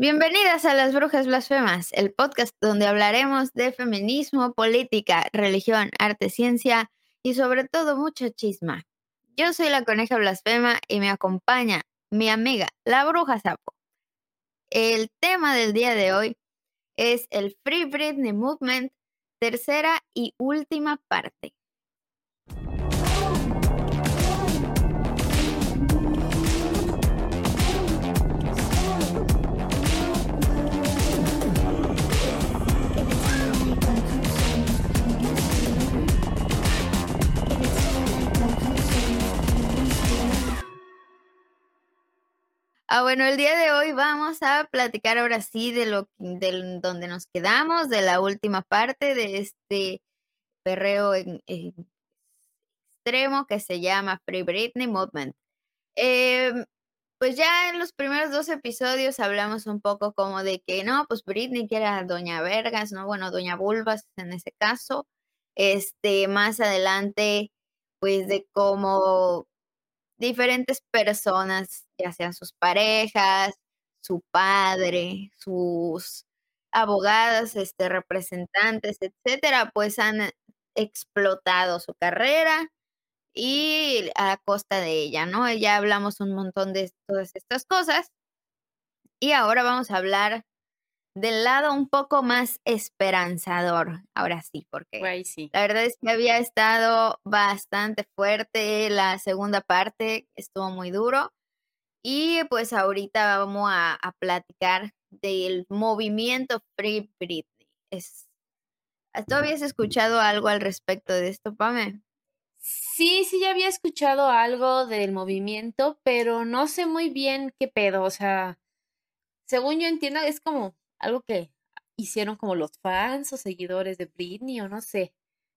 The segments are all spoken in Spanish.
Bienvenidas a Las Brujas Blasfemas, el podcast donde hablaremos de feminismo, política, religión, arte, ciencia y sobre todo mucha chisma. Yo soy la coneja blasfema y me acompaña mi amiga, la bruja sapo. El tema del día de hoy es el Free Britney Movement, tercera y última parte. Ah, bueno, el día de hoy vamos a platicar ahora sí de lo de donde nos quedamos, de la última parte de este perreo en, extremo que se llama Free Britney Movement. Em, pues ya en los primeros dos episodios hablamos un poco como de que no, pues Britney que era Doña Vergas, ¿no? Bueno, Doña Bulbas en ese caso. Este, más adelante, pues de cómo diferentes personas, ya sean sus parejas, su padre, sus abogadas, este, representantes, etcétera, pues han explotado su carrera y a costa de ella, ¿no? Ya hablamos un montón de todas estas cosas y ahora vamos a hablar del lado un poco más esperanzador, ahora sí, porque la verdad es que había estado bastante fuerte, la segunda parte estuvo muy duro y pues ahorita vamos a, platicar del movimiento Free Britney. Es, ¿Tú habías escuchado algo al respecto de esto, Pame? Sí, sí, ya había escuchado algo del movimiento, pero no sé muy bien qué pedo, o sea, según yo entiendo, es como algo que hicieron como los fans o seguidores de Britney o no sé.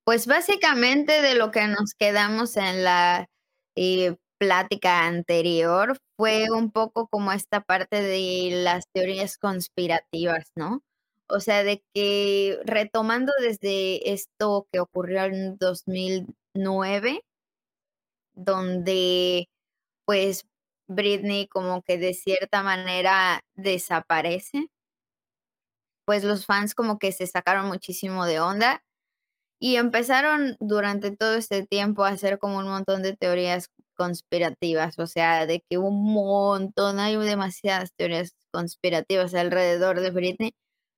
Pues básicamente de lo que nos quedamos en la eh, plática anterior fue un poco como esta parte de las teorías conspirativas, ¿no? O sea, de que retomando desde esto que ocurrió en 2009, donde pues Britney como que de cierta manera desaparece pues los fans como que se sacaron muchísimo de onda y empezaron durante todo este tiempo a hacer como un montón de teorías conspirativas, o sea, de que un montón, hay demasiadas teorías conspirativas alrededor de Britney,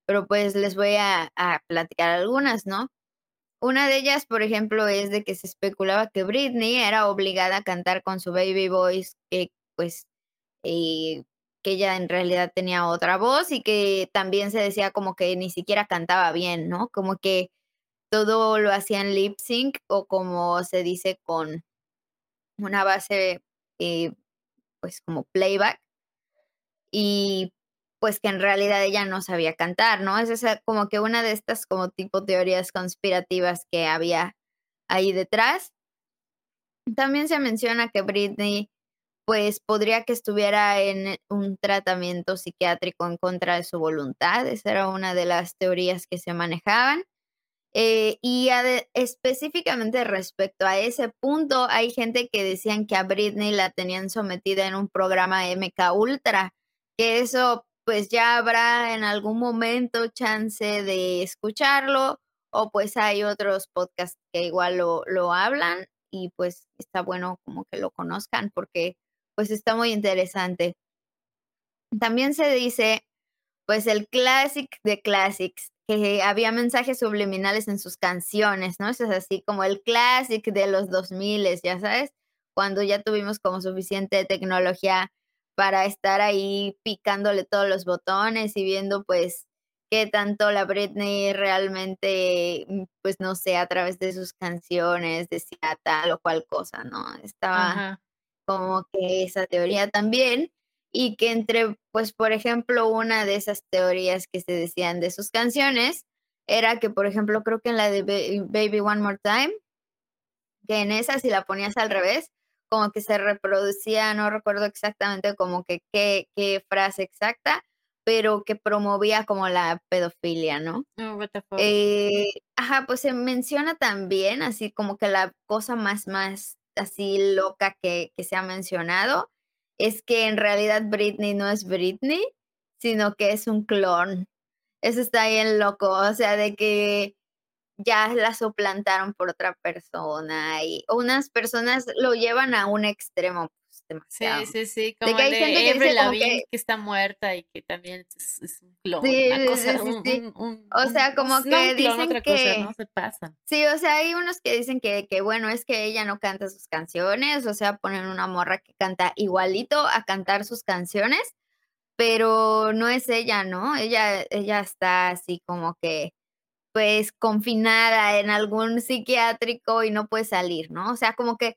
pero pues les voy a, platicar algunas, ¿no? Una de ellas, por ejemplo, es de que se especulaba que Britney era obligada a cantar con su baby voice, que pues eh, que ella en realidad tenía otra voz y que también se decía como que ni siquiera cantaba bien, ¿no? Como que todo lo hacían lip sync o como se dice con una base, eh, pues como playback. Y pues que en realidad ella no sabía cantar, ¿no? Es esa, como que una de estas como tipo teorías conspirativas que había ahí detrás. También se menciona que Britney pues podría que estuviera en un tratamiento psiquiátrico en contra de su voluntad. Esa era una de las teorías que se manejaban. Eh, y específicamente respecto a ese punto, hay gente que decían que a Britney la tenían sometida en un programa MK Ultra, que eso pues ya habrá en algún momento chance de escucharlo, o pues hay otros podcasts que igual lo, lo hablan y pues está bueno como que lo conozcan porque pues está muy interesante. También se dice, pues el classic de classics, que había mensajes subliminales en sus canciones, ¿no? Eso es así como el classic de los 2000, ya sabes, cuando ya tuvimos como suficiente tecnología para estar ahí picándole todos los botones y viendo pues qué tanto la Britney realmente, mm, pues no sé, a través de sus canciones decía tal o cual cosa, ¿no? Estaba como que esa teoría también, y que entre, pues, por ejemplo, una de esas teorías que se decían de sus canciones era que, por ejemplo, creo que en la de Baby One More Time, que en esa si la ponías al revés, como que se reproducía, no recuerdo exactamente como que qué, qué frase exacta, pero que promovía como la pedofilia, ¿no? Oh, eh, ajá, pues se menciona también así como que la cosa más, más así loca que, se ha mencionado es que en realidad Britney no es Britney, sino que es un clon. Eso está bien loco, o sea, de que ya la suplantaron por otra persona y unas personas lo llevan a un extremo demasiado. Sí, sí, sí, como de, que Avril que, está muerta y que también es, un clon. Sí, cosa, sí, sí, o sea, como que dicen que no se pasa. Sí, o sea, hay unos que dicen que, que bueno, es que ella no canta sus canciones, o sea, ponen una morra que canta igualito a cantar sus canciones, pero no es ella, ¿no? Ella ella está así como que pues confinada en algún psiquiátrico y no puede salir, ¿no? O sea, como que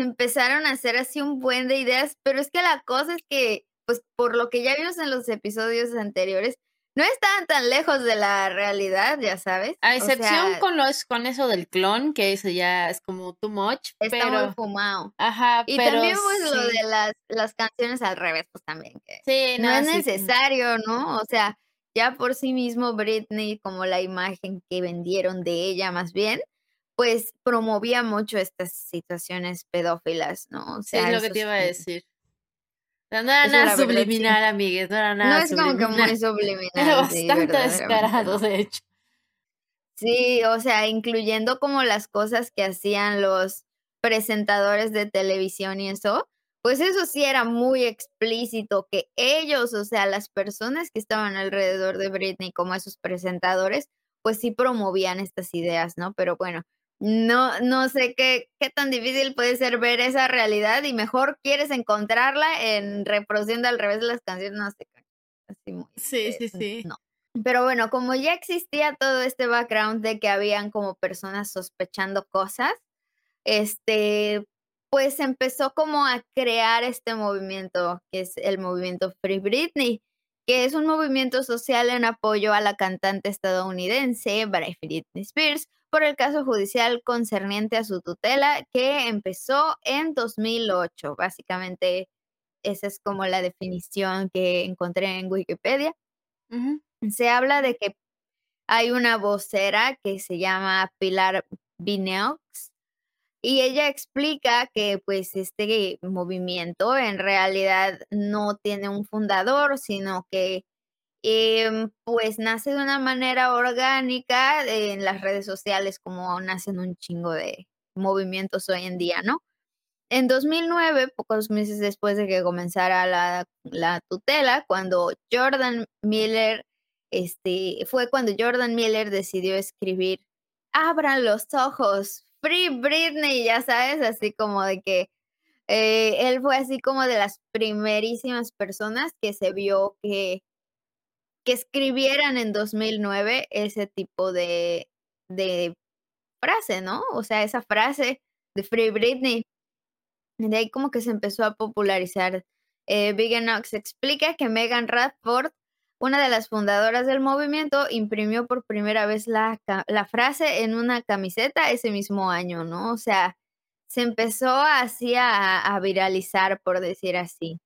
se empezaron a hacer así un buen de ideas, pero es que la cosa es que, pues por lo que ya vimos en los episodios anteriores, no estaban tan lejos de la realidad, ya sabes. A excepción con los con eso del clon, que eso ya es como too much. Está muy fumado. Ajá, y también pues lo de las, las canciones al revés, pues también. Que sí, no, es necesario, ¿no? O sea, ya por sí mismo Britney, como la imagen que vendieron de ella más bien, pues promovía mucho estas situaciones pedófilas, ¿no? O sea, sí, es lo que te iba a decir. No era nada subliminal, amigues, no era nada No es como que muy subliminal. Era bastante descarado, de hecho. Sí, o sea, incluyendo como las cosas que hacían los presentadores de televisión y eso, pues eso sí era muy explícito que ellos, o sea, las personas que estaban alrededor de Britney como esos presentadores, pues sí promovían estas ideas, ¿no? Pero bueno, no, no sé qué, qué tan difícil puede ser ver esa realidad y mejor quieres encontrarla en reproduciendo al revés de las canciones, no sé. Así muy, sí, sí, sí. No. Pero bueno, como ya existía todo este background de que habían como personas sospechando cosas, este, pues empezó como a crear este movimiento, que es el movimiento Free Britney, que es un movimiento social en apoyo a la cantante estadounidense Britney Spears por el caso judicial concerniente a su tutela que empezó en 2008. Básicamente, esa es como la definición que encontré en Wikipedia. Se habla de que hay una vocera que se llama Pilar Bineux y ella explica que pues este movimiento en realidad no tiene un fundador, sino que em, pues nace de una manera orgánica en las redes sociales como nacen un chingo de movimientos hoy en día, ¿no? En 2009, pocos meses después de que comenzara la, la tutela, cuando Jordan Miller, este, fue cuando Jordan Miller decidió escribir Abran los ojos, Free Britney, ya sabes, así como de que eh, él fue así como de las primerísimas personas que se vio que, escribieran en 2009 ese tipo de, de frase, ¿no? O sea, esa frase de Free Britney. De ahí como que se empezó a popularizar. Eh, Big explica que Megan Radford una de las fundadoras del movimiento, imprimió por primera vez la, frase en una camiseta ese mismo año, ¿no? O sea, se empezó así a, viralizar, por decir así.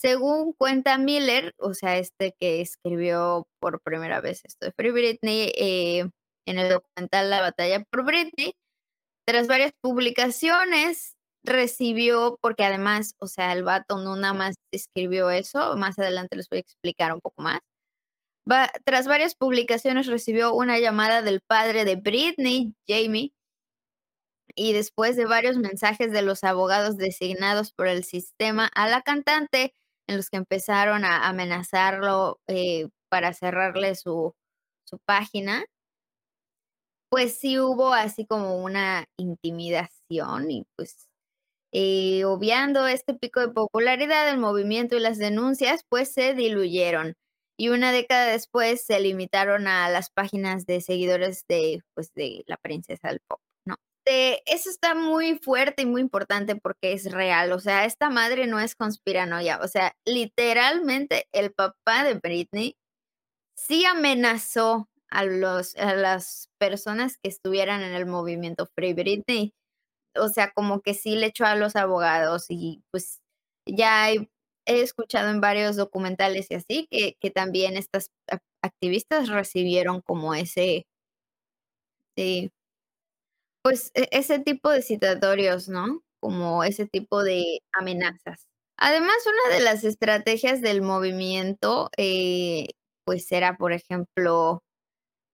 Según cuenta Miller, o sea, este que escribió por primera vez esto de Free Britney eh, en el documental La batalla por Britney, tras varias publicaciones recibió, porque además, o sea, el vato no nada más escribió eso, más adelante les voy a explicar un poco más. tras varias publicaciones recibió una llamada del padre de Britney, Jamie, y después de varios mensajes de los abogados designados por el sistema a la cantante, en los que empezaron a amenazarlo eh, para cerrarle su, su página, pues sí hubo así como una intimidación y pues eh, obviando este pico de popularidad, el movimiento y las denuncias pues se diluyeron y una década después se limitaron a las páginas de seguidores de, pues, de la princesa del pop, ¿no? eso está muy fuerte y muy importante porque es real, o sea, esta madre no es conspiranoia, o sea, literalmente el papá de Britney sí amenazó a, los, a las personas que estuvieran en el movimiento Free Britney o sea, como que sí le echó a los abogados y pues ya he, escuchado en varios documentales y así que, que también estas activistas recibieron como ese, eh, pues e, ese tipo de citatorios, ¿no? Como ese tipo de amenazas. Además, una de las estrategias del movimiento, eh, pues era, por ejemplo,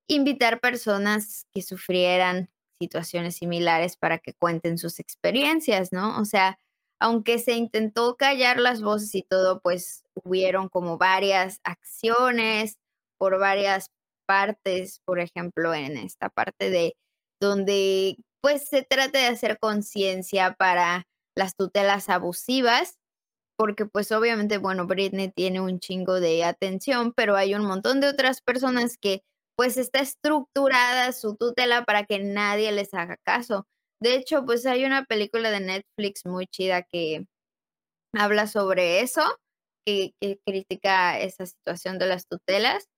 invitar personas que sufrieran situaciones similares para que cuenten sus experiencias, ¿no? O sea, aunque se intentó callar las voces y todo, pues hubieron como varias acciones por varias partes, por ejemplo, en esta parte de donde pues se trata de hacer conciencia para las tutelas abusivas, porque pues obviamente, bueno, Britney tiene un chingo de atención, pero hay un montón de otras personas que pues está estructurada su tutela para que nadie les haga caso. De hecho, pues hay una película de Netflix muy chida que habla sobre eso, que, critica esa situación de las tutelas.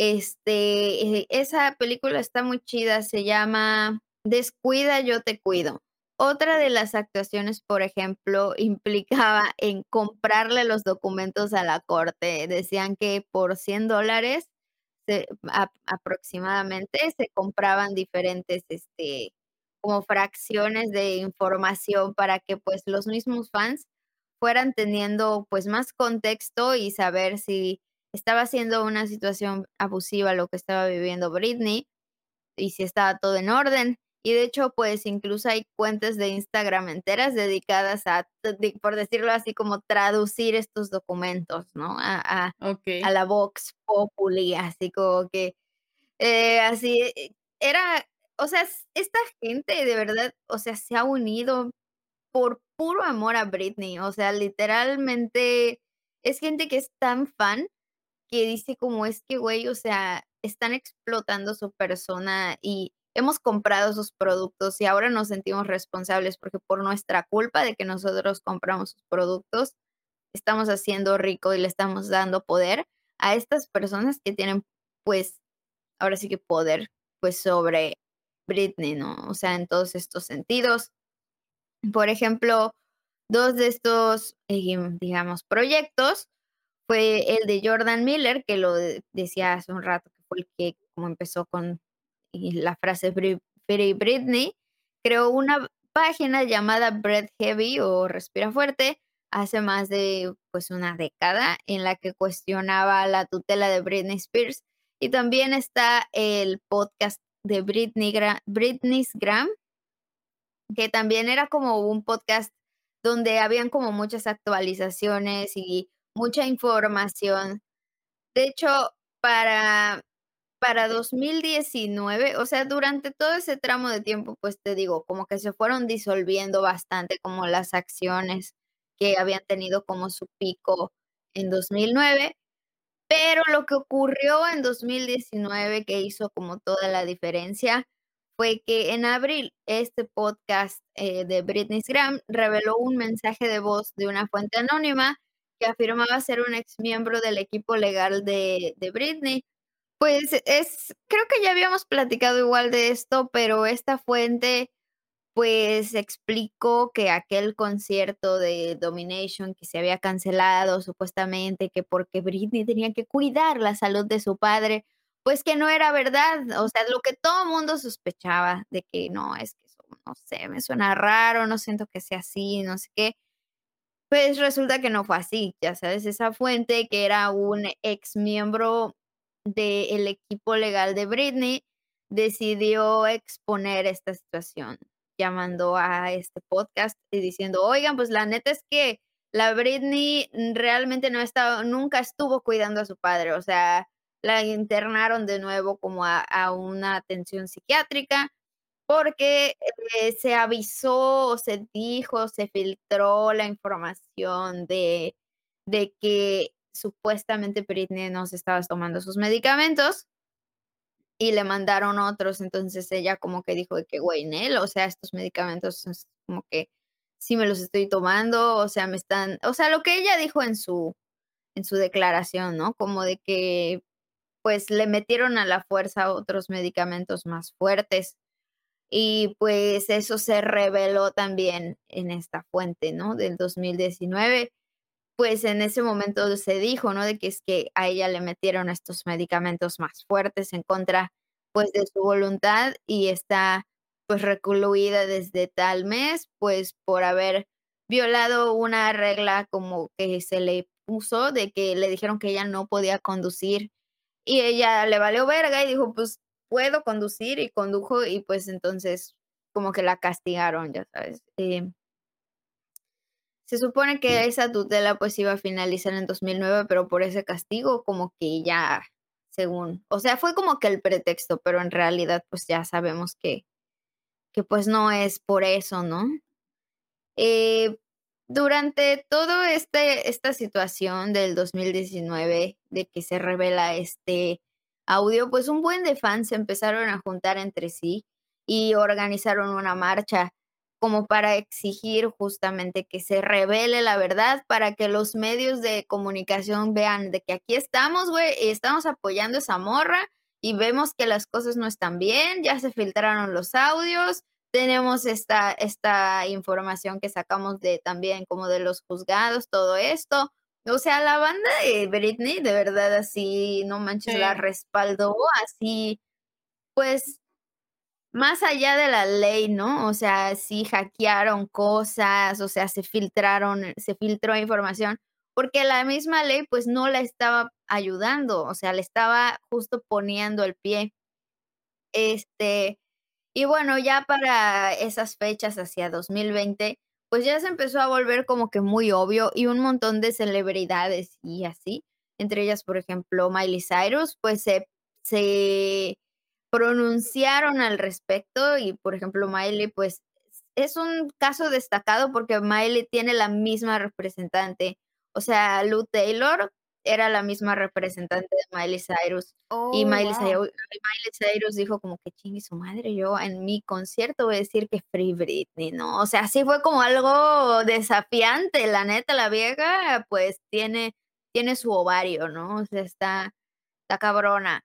Este, eh, esa película está muy chida, se llama Descuida, yo te cuido. Otra de las actuaciones, por ejemplo, implicaba en comprarle los documentos a la corte. Decían que por 100 dólares aproximadamente se compraban diferentes, este, como fracciones de información para que pues los mismos fans fueran teniendo pues más contexto y saber si estaba siendo una situación abusiva lo que estaba viviendo Britney y si estaba todo en orden. Y de hecho, pues incluso hay cuentas de Instagram enteras dedicadas a, por decirlo así, como traducir estos documentos, ¿no? A, a, la Vox Populi, así como que, eh, así, eh, era, o sea, esta gente de verdad, o sea, se ha unido por puro amor a Britney, o sea, literalmente es gente que es tan fan que dice como es que, güey, o sea, están explotando su persona y hemos comprado sus productos y ahora nos sentimos responsables porque por nuestra culpa de que nosotros compramos sus productos, estamos haciendo rico y le estamos dando poder a estas personas que tienen, pues, ahora sí que poder, pues, sobre Britney, ¿no? O sea, en todos estos sentidos. Por ejemplo, dos de estos, em, digamos, proyectos fue el de Jordan Miller, que lo decía hace un rato, que como empezó con la frase Free Britney, creó una página llamada Breath Heavy o Respira Fuerte hace más de pues una década en la que cuestionaba la tutela de Britney Spears. Y también está el podcast de Britney Britney's Gram que también era como un podcast donde habían como muchas actualizaciones y mucha información. De hecho, para para 2019, o sea, durante todo ese tramo de tiempo, pues te digo, como que se fueron disolviendo bastante como las acciones que habían tenido como su pico en 2009, pero lo que ocurrió en 2019 que hizo como toda la diferencia fue que en abril este podcast eh, de Britney Graham reveló un mensaje de voz de una fuente anónima que afirmaba ser un ex miembro del equipo legal de, de Britney pues es, creo que ya habíamos platicado igual de esto, pero esta fuente pues explicó que aquel concierto de Domination que se había cancelado supuestamente, que porque Britney tenía que cuidar la salud de su padre, pues que no era verdad, o sea, lo que todo mundo sospechaba de que no, es que eso, no sé, me suena raro, no siento que sea así, no sé qué. Pues resulta que no fue así, ya sabes, esa fuente que era un ex miembro del equipo legal de Britney decidió exponer esta situación, llamando a este podcast y diciendo, oigan, pues la neta es que la Britney realmente no estaba, nunca estuvo cuidando a su padre, o sea, la internaron de nuevo como a, una atención psiquiátrica porque eh, se avisó, se dijo, se filtró la información de, de que supuestamente Britney no se estaba tomando sus medicamentos y le mandaron otros, entonces ella como que dijo de que, güey, Nel, o sea, estos medicamentos como que sí me los estoy tomando, o sea, me están, o sea, lo que ella dijo en su, en su declaración, ¿no? Como de que, pues, le metieron a la fuerza otros medicamentos más fuertes. Y pues eso se reveló también en esta fuente, ¿no? Del 2019 pues en ese momento se dijo, ¿no? De que es que a ella le metieron estos medicamentos más fuertes en contra, pues, de su voluntad y está, pues, recluida desde tal mes, pues, por haber violado una regla como que se le puso de que le dijeron que ella no podía conducir y ella le valió verga y dijo, pues puedo conducir y condujo y pues entonces como que la castigaron, ya sabes. Eh, se supone que esa tutela pues iba a finalizar en 2009, pero por ese castigo como que ya, según, o sea, fue como que el pretexto, pero en realidad pues ya sabemos que, que pues no es por eso, ¿no? Eh, durante toda este, esta situación del 2019 de que se revela este audio, pues un buen de fans se empezaron a juntar entre sí y organizaron una marcha como para exigir justamente que se revele la verdad, para que los medios de comunicación vean de que aquí estamos, güey, y estamos apoyando esa morra y vemos que las cosas no están bien, ya se filtraron los audios, tenemos esta, esta información que sacamos de también como de los juzgados, todo esto. O sea, la banda de Britney, de verdad, así, no manches, la respaldó, así, pues más allá de la ley, ¿no? O sea, sí hackearon cosas, o sea, se filtraron, se filtró información, porque la misma ley pues no la estaba ayudando, o sea, le estaba justo poniendo el pie. Este, y bueno, ya para esas fechas hacia 2020, pues ya se empezó a volver como que muy obvio y un montón de celebridades y así, entre ellas, por ejemplo, Miley Cyrus, pues se, pronunciaron al respecto y, por ejemplo, Miley, pues es un caso destacado porque Miley tiene la misma representante. O sea, Lou Taylor era la misma representante de Miley Cyrus. y oh, Miley, Cyrus, dijo como que chingue su madre, yo en mi concierto voy a decir que Free Britney, ¿no? O sea, sí fue como algo desafiante, la neta, la vieja pues tiene, tiene su ovario, ¿no? O sea, está, está cabrona.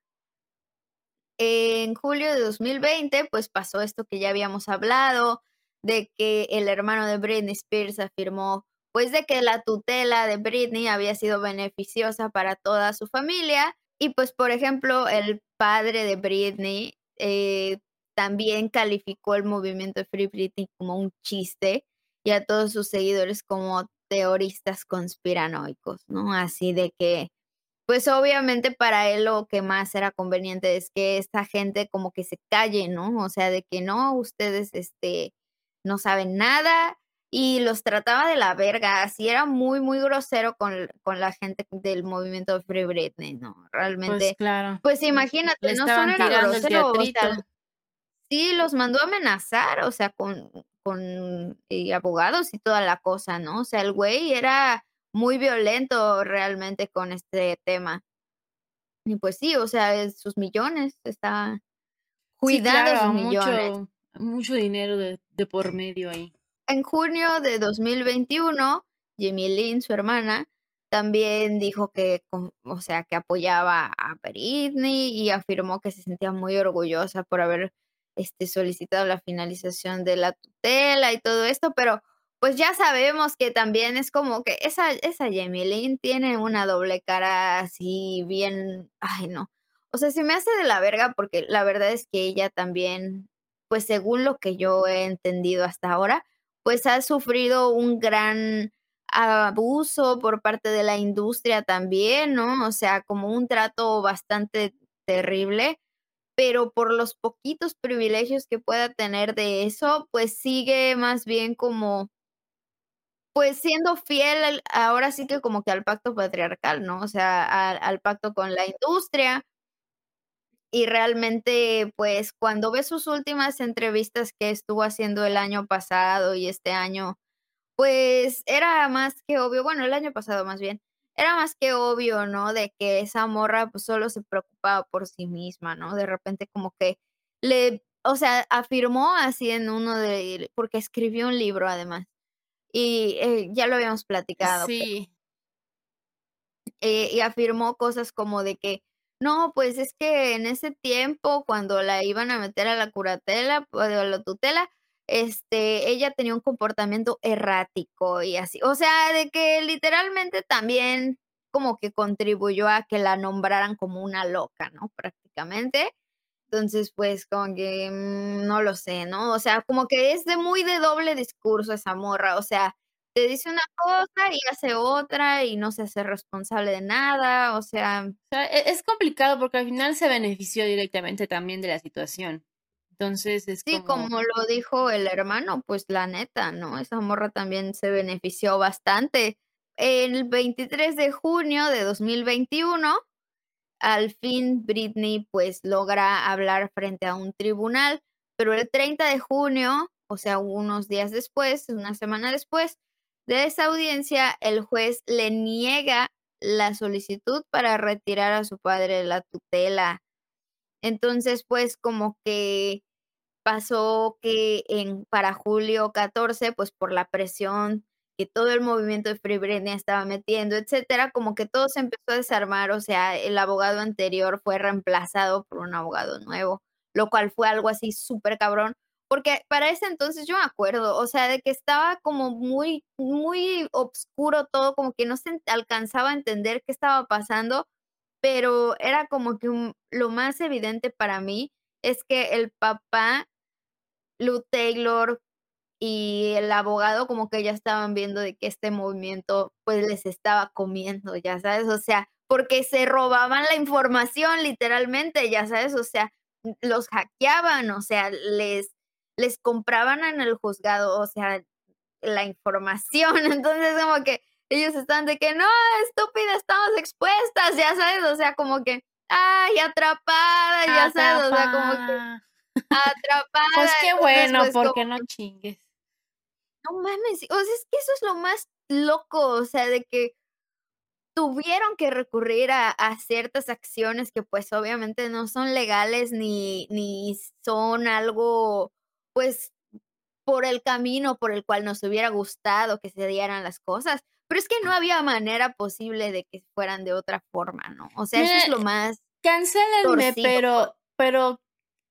En julio de 2020, pues pasó esto que ya habíamos hablado, de que el hermano de Britney Spears afirmó, pues de que la tutela de Britney había sido beneficiosa para toda su familia. Y pues, por ejemplo, el padre de Britney eh, también calificó el movimiento de Free Britney como un chiste y a todos sus seguidores como teoristas conspiranoicos, ¿no? Así de que pues obviamente para él lo que más era conveniente es que esta gente como que se calle, ¿no? O sea, de que no, ustedes este, no saben nada y los trataba de la verga, así era muy, muy grosero con, con la gente del movimiento Free Britney, ¿no? Pues Realmente, pues claro. Pues imagínate, no solo era grosero, o sea, sí, los mandó a amenazar, o sea, con, con eh, abogados y toda la cosa, ¿no? O sea, el güey era muy violento realmente con este tema. Y pues sí, o sea, sus millones, está cuidando sus millones. Mucho, mucho dinero de, de, por medio ahí. En junio de 2021, Jimmy Lynn, su hermana, también dijo que, o sea, que apoyaba a Britney y afirmó que se sentía muy orgullosa por haber este, solicitado la finalización de la tutela y todo esto, pero pues ya sabemos que también es como que esa, esa Jamie tiene una doble cara así bien, ay no. O sea, se me hace de la verga porque la verdad es que ella también, pues según lo que yo he entendido hasta ahora, pues ha sufrido un gran abuso por parte de la industria también, ¿no? O sea, como un trato bastante terrible, pero por los poquitos privilegios que pueda tener de eso, pues sigue más bien como pues siendo fiel ahora sí que como que al pacto patriarcal, ¿no? O sea, al, pacto con la industria. Y realmente, pues cuando ves sus últimas entrevistas que estuvo haciendo el año pasado y este año, pues era más que obvio, bueno, el año pasado más bien, era más que obvio, ¿no? De que esa morra pues solo se preocupaba por sí misma, ¿no? De repente como que le, o sea, afirmó así en uno de, porque escribió un libro además y eh, ya lo habíamos platicado. Sí. Eh, y afirmó cosas como de que, no, pues es que en ese tiempo, cuando la iban a meter a la curatela o a la tutela, este, ella tenía un comportamiento errático y así. O sea, de que literalmente también como que contribuyó a que la nombraran como una loca, ¿no? Prácticamente. Entonces, pues como que mm, no lo sé, ¿no? O sea, como que es de muy de doble discurso esa morra, o sea, te dice una cosa y hace otra y no se hace responsable de nada, o sea. O sea, e es complicado porque al final se benefició directamente también de la situación. Entonces es Sí, como lo dijo el hermano, pues la neta, ¿no? Esa morra también se benefició bastante. El 23 de junio de 2021, al fin Britney pues logra hablar frente a un tribunal, pero el 30 de junio, o sea, unos días después, una semana después de esa audiencia, el juez le niega la solicitud para retirar a su padre de la tutela. Entonces, pues como que pasó que en para julio 14, pues por la presión que todo el movimiento de Free estaba metiendo, etcétera, como que todo se empezó a desarmar, o sea, el abogado anterior fue reemplazado por un abogado nuevo, lo cual fue algo así súper cabrón, porque para ese entonces yo me acuerdo, o sea, de que estaba como muy, muy oscuro todo, como que no se alcanzaba a entender qué estaba pasando, pero era como que lo más evidente para mí es que el papá, Lou Taylor, y el abogado como que ya estaban viendo de que este movimiento pues les estaba comiendo, ya sabes, o sea, porque se robaban la información literalmente, ya sabes, o sea, los hackeaban, o sea, les, les compraban en el juzgado, o sea, la información, entonces como que ellos están de que no, estúpida, estamos expuestas, ya sabes, o sea, como que, ay, atrapada, ya sabes, o sea, como que atrapada. Pues qué bueno, porque no chingues. No mames, o sea, es que eso es lo más loco, o sea, de que tuvieron que recurrir a, a, ciertas acciones que pues obviamente no son legales ni, ni son algo pues por el camino por el cual nos hubiera gustado que se dieran las cosas, pero es que no había manera posible de que fueran de otra forma, ¿no? O sea, eso es lo más... Cancélenme, pero, pero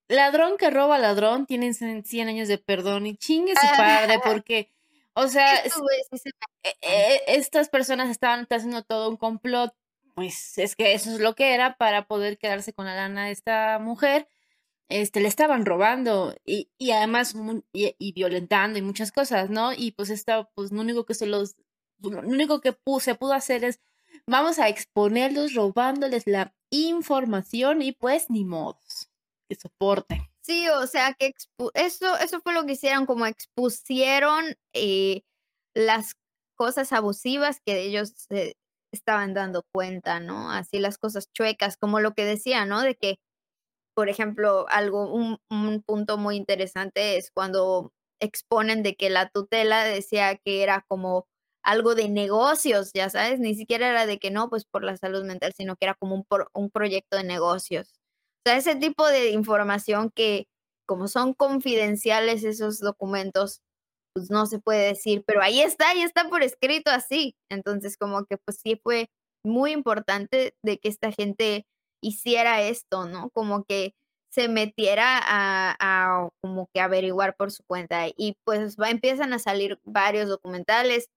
ladrón que roba ladrón tienen 100 años de perdón y chingue su padre porque, o sea, e, e, estas personas estaban haciendo todo un complot, pues es que eso es lo que era para poder quedarse con la lana de esta mujer. Este, le estaban robando y, y además y, violentando y muchas cosas, ¿no? Y pues esta, pues lo único que se los, lo único que se pudo hacer es, vamos a exponerlos robándoles la información y pues ni modos soporte. Sí, o sea que eso, eso fue lo que hicieron, como expusieron eh, las cosas abusivas que ellos se estaban dando cuenta, ¿no? Así las cosas chuecas, como lo que decía, ¿no? De que, por ejemplo, algo, un, un punto muy interesante es cuando exponen de que la tutela decía que era como algo de negocios, ya sabes, ni siquiera era de que no, pues por la salud mental, sino que era como un, un proyecto de negocios. O sea, ese tipo de información que como son confidenciales esos documentos, pues no se puede decir, pero ahí está, ahí está por escrito así. Entonces, como que pues sí fue muy importante de que esta gente hiciera esto, ¿no? Como que se metiera a, como que averiguar por su cuenta y pues va, empiezan a salir varios documentales.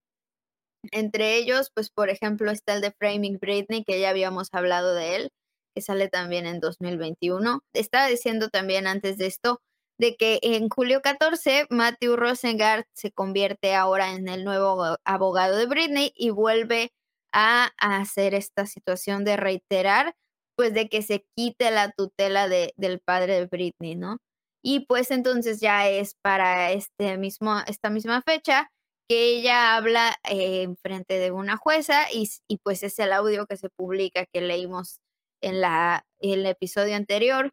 Entre ellos, pues por ejemplo está el de Framing Britney, que ya habíamos hablado de él, que sale también en 2021. Estaba diciendo también antes de esto de que en julio 14 Matthew Rosengart se convierte ahora en el nuevo abogado de Britney y vuelve a, hacer esta situación de reiterar pues de que se quite la tutela de, del padre de Britney, ¿no? Y pues entonces ya es para este mismo, esta misma fecha que ella habla eh, en frente de una jueza y, y, pues es el audio que se publica que leímos en la, el episodio anterior.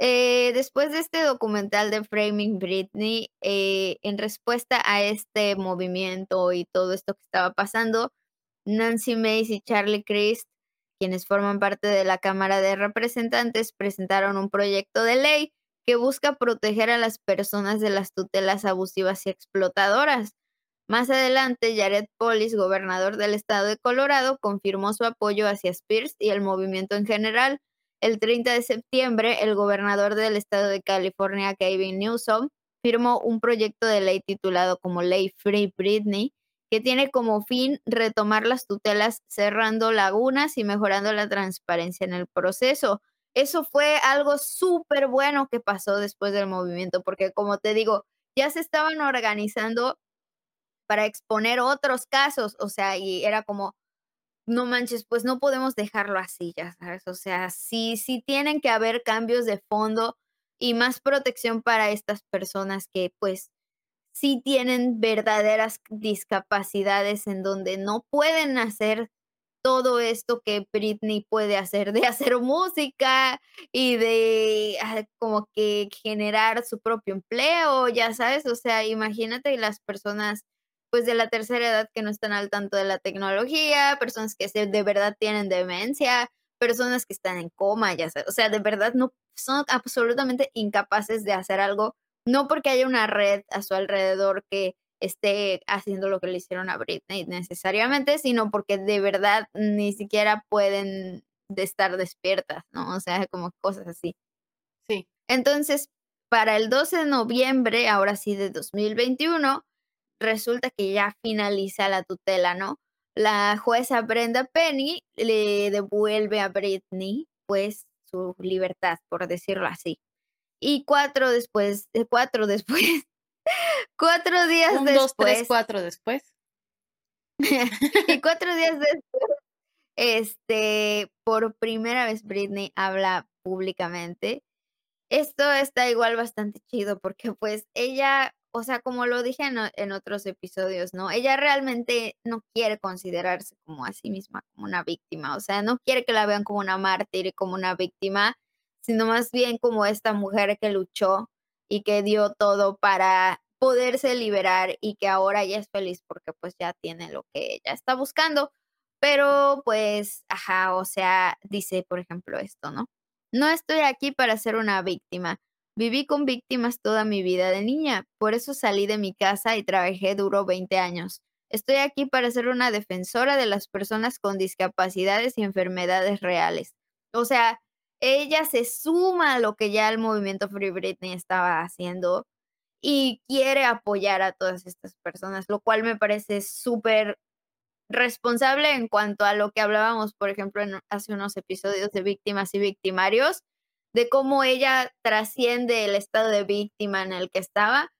Eh, después de este documental de Framing Britney, eh, en respuesta a este movimiento y todo esto que estaba pasando, Nancy Mace y Charlie Crist, quienes forman parte de la Cámara de Representantes, presentaron un proyecto de ley que busca proteger a las personas de las tutelas abusivas y explotadoras. Más adelante, Jared Polis, gobernador del estado de Colorado, confirmó su apoyo hacia Spears y el movimiento en general. El 30 de septiembre, el gobernador del estado de California, Kevin Newsom, firmó un proyecto de ley titulado como Ley Free Britney, que tiene como fin retomar las tutelas cerrando lagunas y mejorando la transparencia en el proceso. Eso fue algo súper bueno que pasó después del movimiento, porque como te digo, ya se estaban organizando para exponer otros casos, o sea, y era como, no manches, pues no podemos dejarlo así, ya sabes, o sea, sí, sí tienen que haber cambios de fondo y más protección para estas personas que pues sí tienen verdaderas discapacidades en donde no pueden hacer todo esto que Britney puede hacer, de hacer música y de ah, como que generar su propio empleo, ya sabes, o sea, imagínate las personas pues de la tercera edad que no están al tanto de la tecnología, personas que de verdad tienen demencia, personas que están en coma, ya sabes, o sea, de verdad no son absolutamente incapaces de hacer algo, no porque haya una red a su alrededor que esté haciendo lo que le hicieron a Britney necesariamente, sino porque de verdad ni siquiera pueden estar despiertas, ¿no? O sea, como cosas así. Sí. Entonces, para el 12 de noviembre, ahora sí de 2021, resulta que ya finaliza la tutela, ¿no? La jueza Brenda Penny le devuelve a Britney, pues, su libertad, por decirlo así. Y cuatro después, cuatro después, cuatro días Un, después. dos, tres, cuatro después. y cuatro días después, este, por primera vez Britney habla públicamente. Esto está igual bastante chido porque pues ella o sea, como lo dije en, otros episodios, ¿no? Ella realmente no quiere considerarse como a sí misma, como una víctima, o sea, no quiere que la vean como una mártir, y como una víctima, sino más bien como esta mujer que luchó y que dio todo para poderse liberar y que ahora ya es feliz porque pues ya tiene lo que ella está buscando. Pero pues, ajá, o sea, dice, por ejemplo, esto, ¿no? No estoy aquí para ser una víctima. Viví con víctimas toda mi vida de niña, por eso salí de mi casa y trabajé duro 20 años. Estoy aquí para ser una defensora de las personas con discapacidades y enfermedades reales. O sea, ella se suma a lo que ya el movimiento Free Britney estaba haciendo y quiere apoyar a todas estas personas, lo cual me parece súper responsable en cuanto a lo que hablábamos, por ejemplo, en hace unos episodios de víctimas y victimarios, de cómo ella trasciende el estado de víctima en el que estaba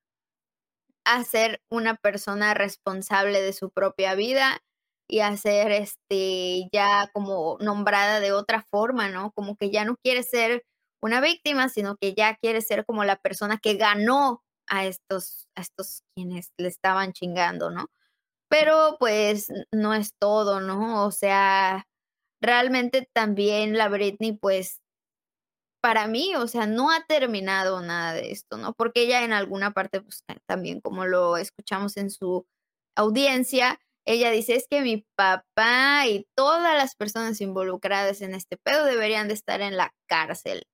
a ser una persona responsable de su propia vida y a ser este ya como nombrada de otra forma, ¿no? Como que ya no quiere ser una víctima, sino que ya quiere ser como la persona que ganó a estos a estos quienes le estaban chingando, ¿no? Pero pues no es todo, ¿no? O sea, realmente también la Britney pues para mí, o sea, no ha terminado nada de esto, ¿no? Porque ella en alguna parte, pues también como lo escuchamos en su audiencia, ella dice, es que mi papá y todas las personas involucradas en este pedo deberían de estar en la cárcel.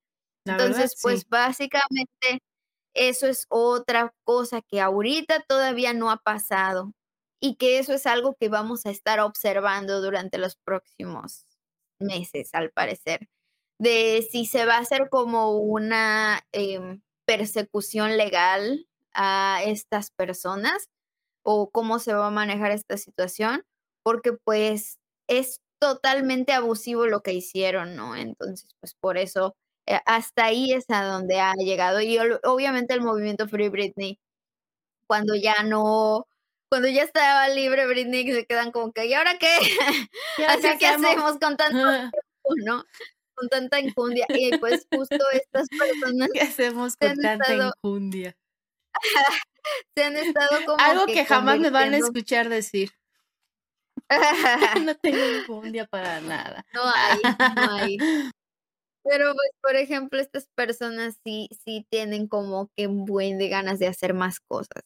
Entonces, pues básicamente eso es otra cosa que ahorita todavía no ha pasado y que eso es algo que vamos a estar observando durante los próximos meses, al parecer de si se va a hacer como una em, persecución legal a estas personas o cómo se va a manejar esta situación, porque pues es totalmente abusivo lo que hicieron, ¿no? Entonces, pues por eso eh, hasta ahí es a donde ha llegado. Y obviamente el movimiento Free Britney, cuando ya no, cuando ya estaba libre Britney, se quedan como que, ¿y ahora qué? Así que hacemos con tanto tiempo, ¿no? con tanta injundia. Y pues justo estas personas... ¿Qué hacemos con tanta injundia? se han estado como... Algo que, jamás me van a escuchar decir. no tengo injundia para nada. No hay, no hay. Pero pues, por ejemplo, estas personas sí, sí tienen como que buen de ganas de hacer más cosas.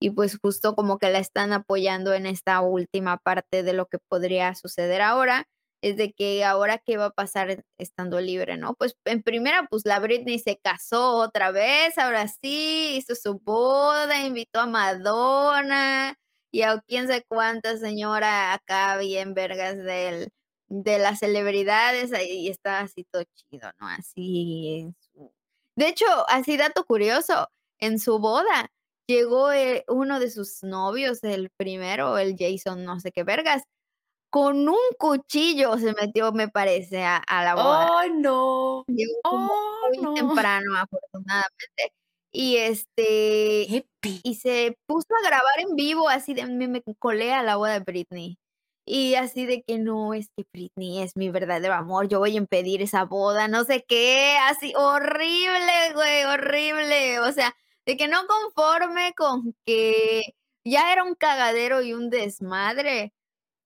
Y pues justo como que la están apoyando en esta última parte de lo que podría suceder ahora es de que ahora qué va a pasar estando libre, ¿no? Pues en primera, pues la Britney se casó otra vez, ahora sí, hizo su boda, invitó a Madonna y a quién sé cuánta señora acá bien vergas del, de las celebridades y está así todo chido, ¿no? Así. De hecho, así dato curioso, en su boda llegó eh, uno de sus novios, el primero, el Jason, no sé qué vergas, con un cuchillo se metió, me parece, a, la boda. ¡Oh, no! Llegó oh, muy temprano, afortunadamente. Y este, y se puso a grabar en vivo, así de, me, me colé a la boda de Britney. Y así de que no, es que Britney es mi verdadero amor, yo voy a impedir esa boda, no sé qué, así horrible, güey, horrible. O sea, de que no conforme con que ya era un cagadero y un desmadre,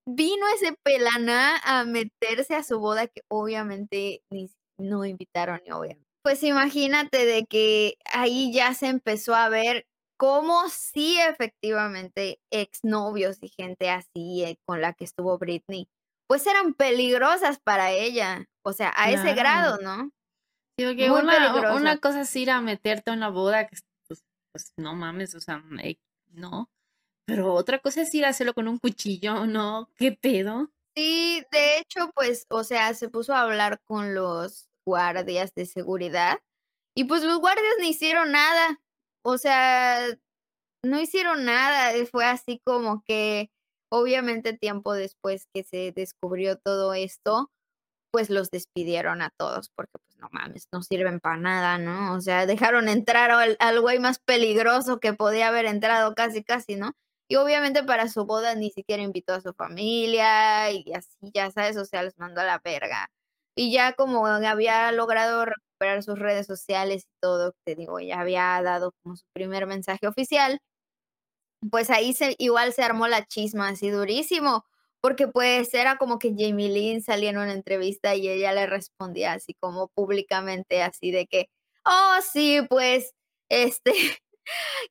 vino ese pelaná a meterse a su boda que obviamente ni, no invitaron ni obviamente. Pues imagínate de que ahí ya se empezó a ver cómo sí efectivamente exnovios y gente así eh, con la que estuvo Britney, pues eran peligrosas para ella, o sea, a ese grado, ¿no? Digo que una, una, cosa es ir a meterte en una boda, que pues, pues no mames, o sea, no, pero otra cosa es ir a hacerlo con un cuchillo, ¿no? ¿Qué pedo? Sí, de hecho, pues, o sea, se puso a hablar con los guardias de seguridad y pues los guardias no hicieron nada. O sea, no hicieron nada. Fue así como que, obviamente, tiempo después que se descubrió todo esto, pues los despidieron a todos porque, pues, no mames, no sirven para nada, ¿no? O sea, dejaron entrar al, al güey más peligroso que podía haber entrado casi, casi, ¿no? Y obviamente para su boda ni siquiera invitó a su familia y así, ya sabes, o sea, los mandó a la verga. Y ya como había logrado recuperar sus redes sociales y todo, te digo, ya había dado como su primer mensaje oficial, pues ahí se, igual se armó la chisma así durísimo, porque pues era como que Jamie Lynn salía en una entrevista y ella le respondía así como públicamente, así de que, oh sí, pues, este,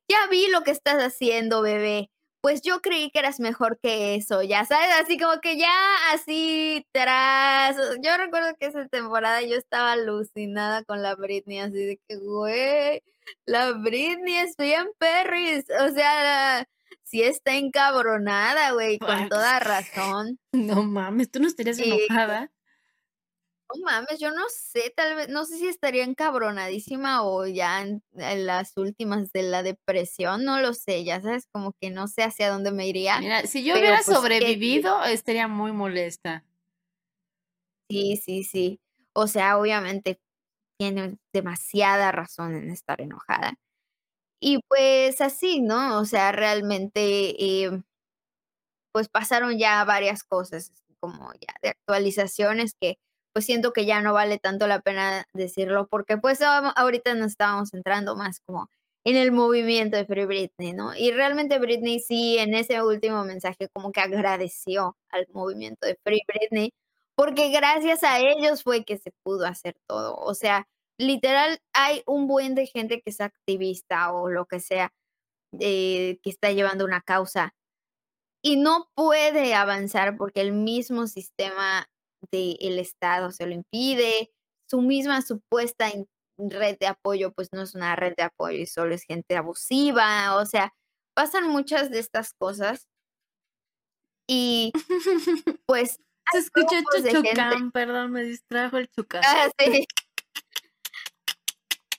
ya vi lo que estás haciendo, bebé pues yo creí que eras mejor que eso, ya sabes, así como que ya así tras, yo recuerdo que esa temporada yo estaba alucinada con la Britney, así de que, güey, la Britney es bien perris, o sea, sí está encabronada, güey, con toda razón. No mames, tú no estarías enojada. No mames, yo no sé, tal vez, no sé si estaría encabronadísima o ya en, las últimas de la depresión, no lo sé, ya sabes, como que no sé hacia dónde me iría. Mira, si yo hubiera pues, sobrevivido, estaría muy molesta. Sí, sí, sí. O sea, obviamente tiene demasiada razón en estar enojada. Y pues así, ¿no? O sea, realmente, eh, pues pasaron ya varias cosas, como ya de actualizaciones que pues siento que ya no vale tanto la pena decirlo porque pues ahorita nos estábamos entrando más como en el movimiento de Free Britney, ¿no? Y realmente Britney sí en ese último mensaje como que agradeció al movimiento de Free Britney porque gracias a ellos fue que se pudo hacer todo. O sea, literal hay un buen de gente que es activista o lo que sea, eh, que está llevando una causa y no puede avanzar porque el mismo sistema del Estado se lo impide, su misma supuesta red de apoyo pues no es una red de apoyo y solo es gente abusiva, o sea, pasan muchas de estas cosas y pues... Se escuchó Chuchucán, perdón, me distrajo el chucán. Ah, sí.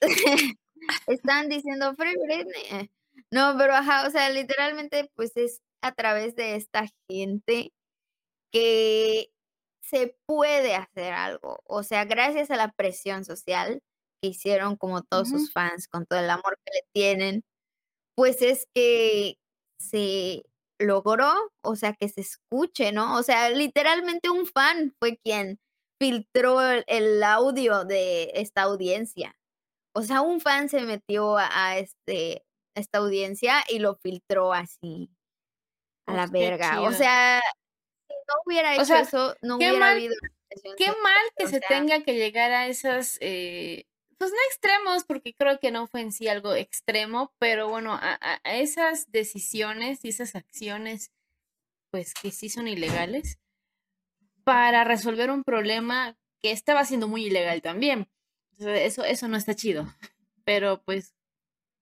Están diciendo Free Britney. No, pero ajá, o sea, literalmente pues es a través de esta gente que se puede hacer algo. O sea, gracias a la presión social que hicieron como todos sus fans, con todo el amor que le tienen, pues es que se logró, o sea, que se escuche, ¿no? O sea, literalmente un fan fue quien filtró el, audio de esta audiencia. O sea, un fan se metió a, este, esta audiencia y lo filtró así a la verga. O sea, no hubiera hecho eso, no hubiera habido. Qué mal que se tenga que llegar a esas, eh, pues no extremos, porque creo que no fue en sí algo extremo, pero bueno, a, esas decisiones y esas acciones, pues que sí son ilegales, para resolver un problema que estaba siendo muy ilegal también. Eso, eso no está chido. Pero pues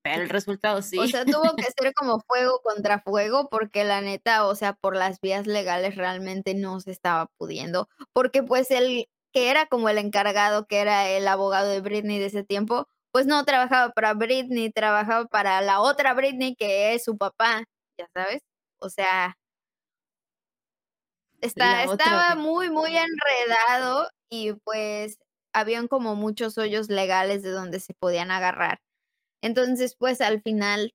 pero el resultado sí. O sea, tuvo que ser como fuego contra fuego porque la neta, o sea, por las vías legales realmente no se estaba pudiendo. Porque pues el que era como el encargado, que era el abogado de Britney de ese tiempo, pues no trabajaba para Britney, trabajaba para la otra Britney que es su papá, ya sabes. O sea, está, estaba muy, muy enredado y pues habían como muchos hoyos legales de donde se podían agarrar. Entonces, pues al final,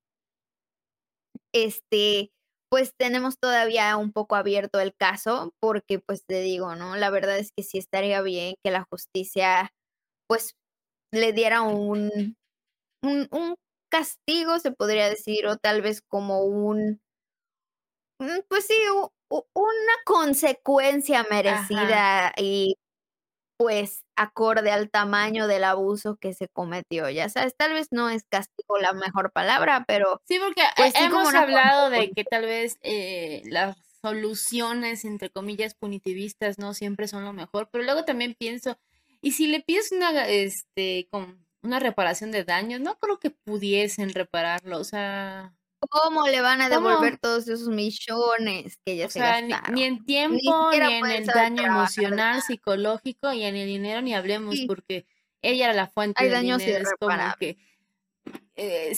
este, pues tenemos todavía un poco abierto el caso, porque pues te digo, ¿no? La verdad es que sí estaría bien que la justicia, pues, le diera un, un, un castigo, se podría decir, o tal vez como un, mm, pues sí, una consecuencia merecida y pues acorde al tamaño del abuso que se cometió. Ya sabes, tal vez no es castigo la mejor palabra, pero... Sí, porque pues, hemos hablado de que tal vez eh, las soluciones, entre comillas, punitivistas no siempre son lo mejor, pero luego también pienso, y si le pides una, este, con una reparación de daños, no creo que pudiesen repararlo, o sea... ¿Cómo le van a devolver todos esos millones que ya se gastaron? Ni, en tiempo, ni, en el daño emocional, psicológico, y en el dinero ni hablemos, porque ella era la fuente Hay del daños dinero. Es como que eh,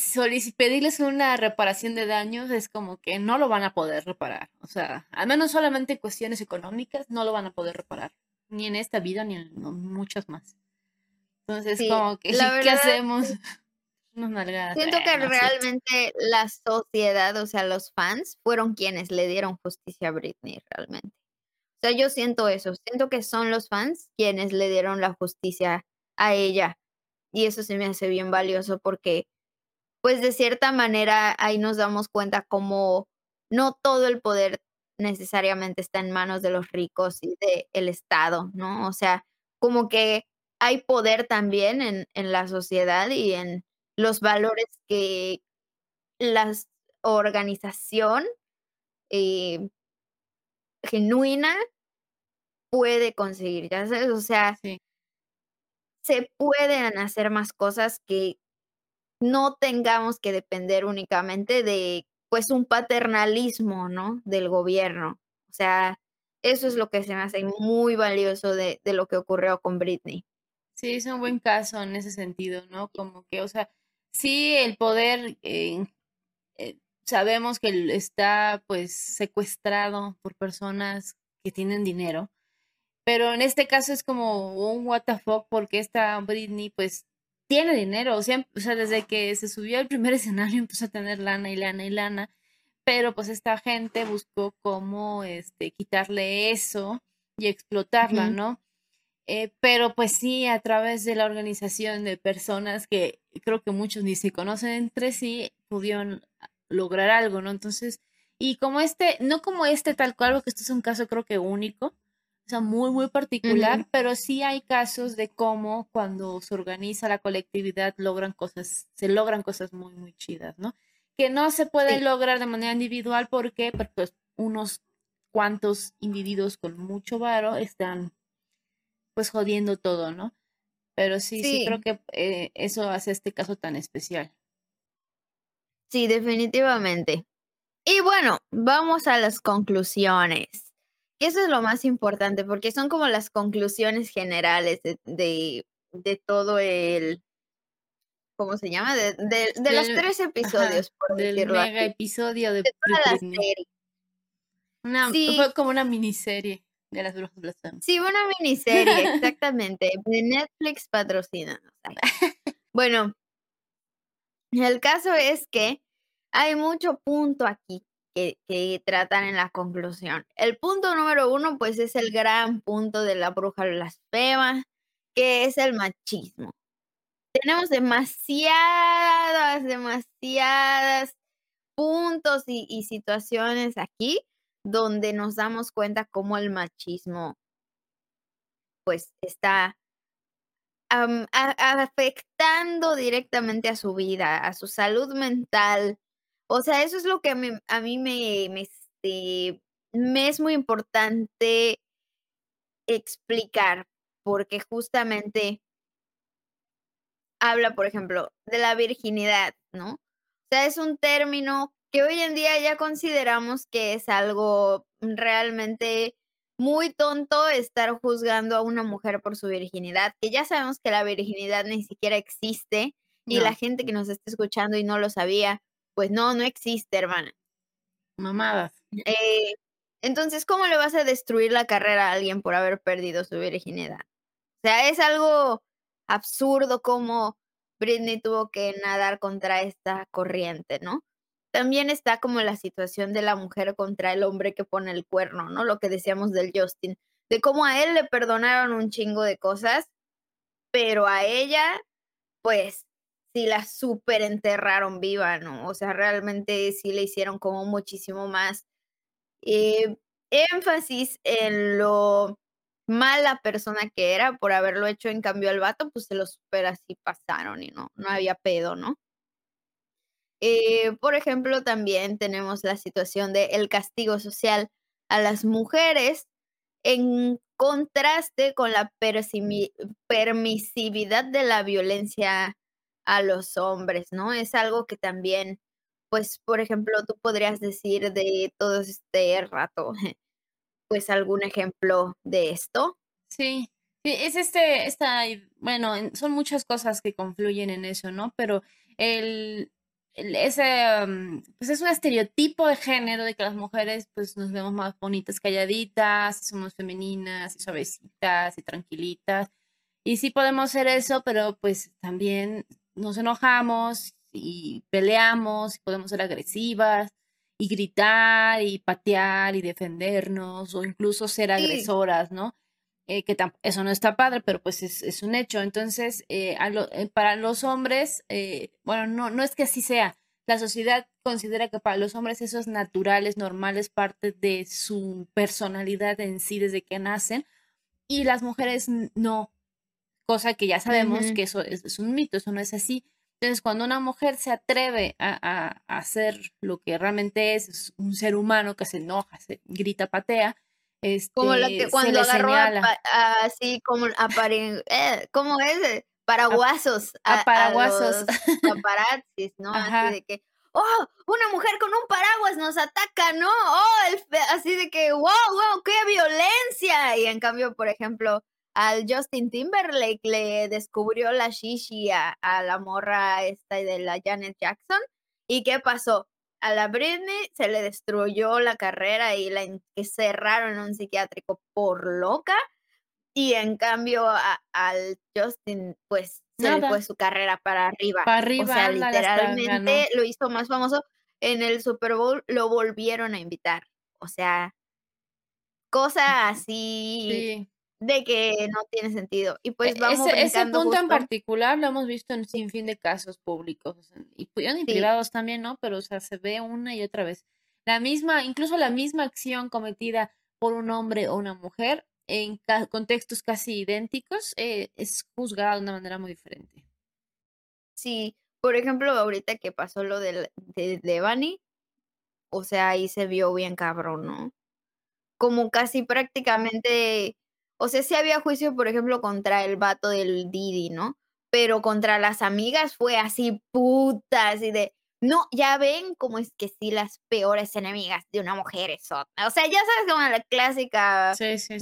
pedirles una reparación de daños es como que no lo van a poder reparar. O sea, al menos solamente cuestiones económicas no lo van a poder reparar. Ni en esta vida, ni en muchas más. Entonces, como que, ¿qué hacemos? Siento que realmente la sociedad, o sea, los fans, fueron quienes le dieron justicia a Britney realmente. O sea, yo siento eso, siento que son los fans quienes le dieron la justicia a ella. Y eso se me hace bien valioso porque, pues de cierta manera, ahí nos damos cuenta como no todo el poder necesariamente está en manos de los ricos y del Estado, ¿no? O sea, como que hay poder también en, en la sociedad y en los valores que la organización eh, genuina puede conseguir, ya sabes, o sea, se pueden hacer más cosas que no tengamos que depender únicamente de, pues, un paternalismo, ¿no? Del gobierno. O sea, eso es lo que se me hace muy valioso de, de lo que ocurrió con Britney. Sí, es un buen caso en ese sentido, ¿no? Como que, o sea, sí, el poder, eh, eh, sabemos que está pues secuestrado por personas que tienen dinero, pero en este caso es como un what the fuck porque esta Britney pues tiene dinero, o sea, o sea, desde que se subió al primer escenario empezó a tener lana y lana y lana, pero pues esta gente buscó cómo este, quitarle eso y explotarla, ¿no? Eh, pero pues sí, a través de la organización de personas que creo que muchos ni se conocen entre sí, pudieron lograr algo, ¿no? Entonces, y como este, no como este tal cual, porque esto es un caso creo que único, o sea, muy, muy particular, pero sí hay casos de cómo cuando se organiza la colectividad logran cosas, se logran cosas muy, muy chidas, ¿no? Que no se pueden lograr de manera individual porque pues, unos cuantos individuos con mucho varo están pues jodiendo todo, ¿no? Pero sí, sí, creo que eh, eso hace este caso tan especial. Sí, definitivamente. Y bueno, vamos a las conclusiones. Eso es lo más importante, porque son como las conclusiones generales de, de, todo el, ¿cómo se llama? De, de, los tres episodios, por del mega episodio de, toda la serie. Una, Fue como una miniserie de las brujas Sí, una miniserie, exactamente. De Netflix patrocina. bueno, el caso es que hay mucho punto aquí que, que, tratan en la conclusión. El punto número uno, pues, es el gran punto de la bruja blasfema, que es el machismo. Tenemos demasiadas, demasiadas puntos y, y situaciones aquí donde nos damos cuenta cómo el machismo pues está afectando directamente a su vida, a su salud mental. O sea, eso es lo que a mí, me, este, me es muy importante explicar, porque justamente habla, por ejemplo, de la virginidad, ¿no? O sea, es un término que hoy en día ya consideramos que es algo realmente muy tonto estar juzgando a una mujer por su virginidad, que ya sabemos que la virginidad ni siquiera existe y la gente que nos está escuchando y no lo sabía, pues no, no existe, hermana. Mamadas. Eh, entonces, ¿cómo le vas a destruir la carrera a alguien por haber perdido su virginidad? O sea, es algo absurdo como Britney tuvo que nadar contra esta corriente, ¿no? También está como la situación de la mujer contra el hombre que pone el cuerno, ¿no? Lo que decíamos del Justin, de cómo a él le perdonaron un chingo de cosas, pero a ella, pues, sí la súper enterraron viva, ¿no? O sea, realmente sí le hicieron como muchísimo más eh, énfasis en lo mala persona que era por haberlo hecho, en cambio al vato, pues se lo super así pasaron y no, no había pedo, ¿no? Eh, por ejemplo, también tenemos la situación de el castigo social a las mujeres en contraste con la permisividad de la violencia a los hombres, ¿no? Es algo que también, pues, por ejemplo, tú podrías decir de todo este rato, pues, algún ejemplo de esto. Sí, sí, es este, esta, bueno, son muchas cosas que confluyen en eso, ¿no? Pero el, ese, mm, pues es un estereotipo de género de que las mujeres pues nos vemos más bonitas, calladitas, somos femeninas y suavecitas y tranquilitas. Y sí podemos hacer eso, pero pues también nos enojamos y peleamos y podemos ser agresivas y gritar y patear y defendernos o incluso ser agresoras, ¿no? Eh, que eso no está padre, pero pues es, un hecho. Entonces, eh, eh, para los hombres, bueno, no, no es que así sea. La sociedad considera que para los hombres eso es natural, es normal, es parte de su personalidad en sí desde que nacen. Y las mujeres no, cosa que ya sabemos que eso es, un mito, eso no es así. Entonces, cuando una mujer se atreve a, hacer lo que realmente es, es, un ser humano que se enoja, se grita, patea, este, como la que cuando agarró así como eh, ¿cómo es? Paraguasos. A, paraguasos. paparazzis, ¿no? Así de que, oh, una mujer con un paraguas nos ataca, ¿no? Oh, así de que, wow, wow, qué violencia. Y en cambio, por ejemplo, al Justin Timberlake le descubrió la shishi a, a la morra esta de la Janet Jackson. ¿Y qué pasó? A la Britney se le destruyó la carrera y la encerraron en un psiquiátrico por loca. Y en cambio al Justin, pues se le fue su carrera para arriba. Para arriba. O sea, literalmente lo hizo más famoso. En el Super Bowl lo volvieron a invitar. O sea, cosa así de que no tiene sentido. Y pues e, vamos ese, ese punto en particular lo hemos visto en sin fin de casos públicos y, y privados también, ¿no? Pero o sea, se ve una y otra vez. La misma, incluso la misma acción cometida por un hombre o una mujer en contextos casi idénticos eh, es juzgada de una manera muy diferente. Sí, por ejemplo, ahorita que pasó lo de, de Devani, o sea, ahí se vio bien cabrón, ¿no? Como casi prácticamente o sea, sí había juicio, por ejemplo, contra el vato del Didi, ¿no? Pero contra las amigas fue así putas y de, no, ya ven cómo es que sí las peores enemigas de una mujer otra. O sea, ya sabes como la clásica sí, sí,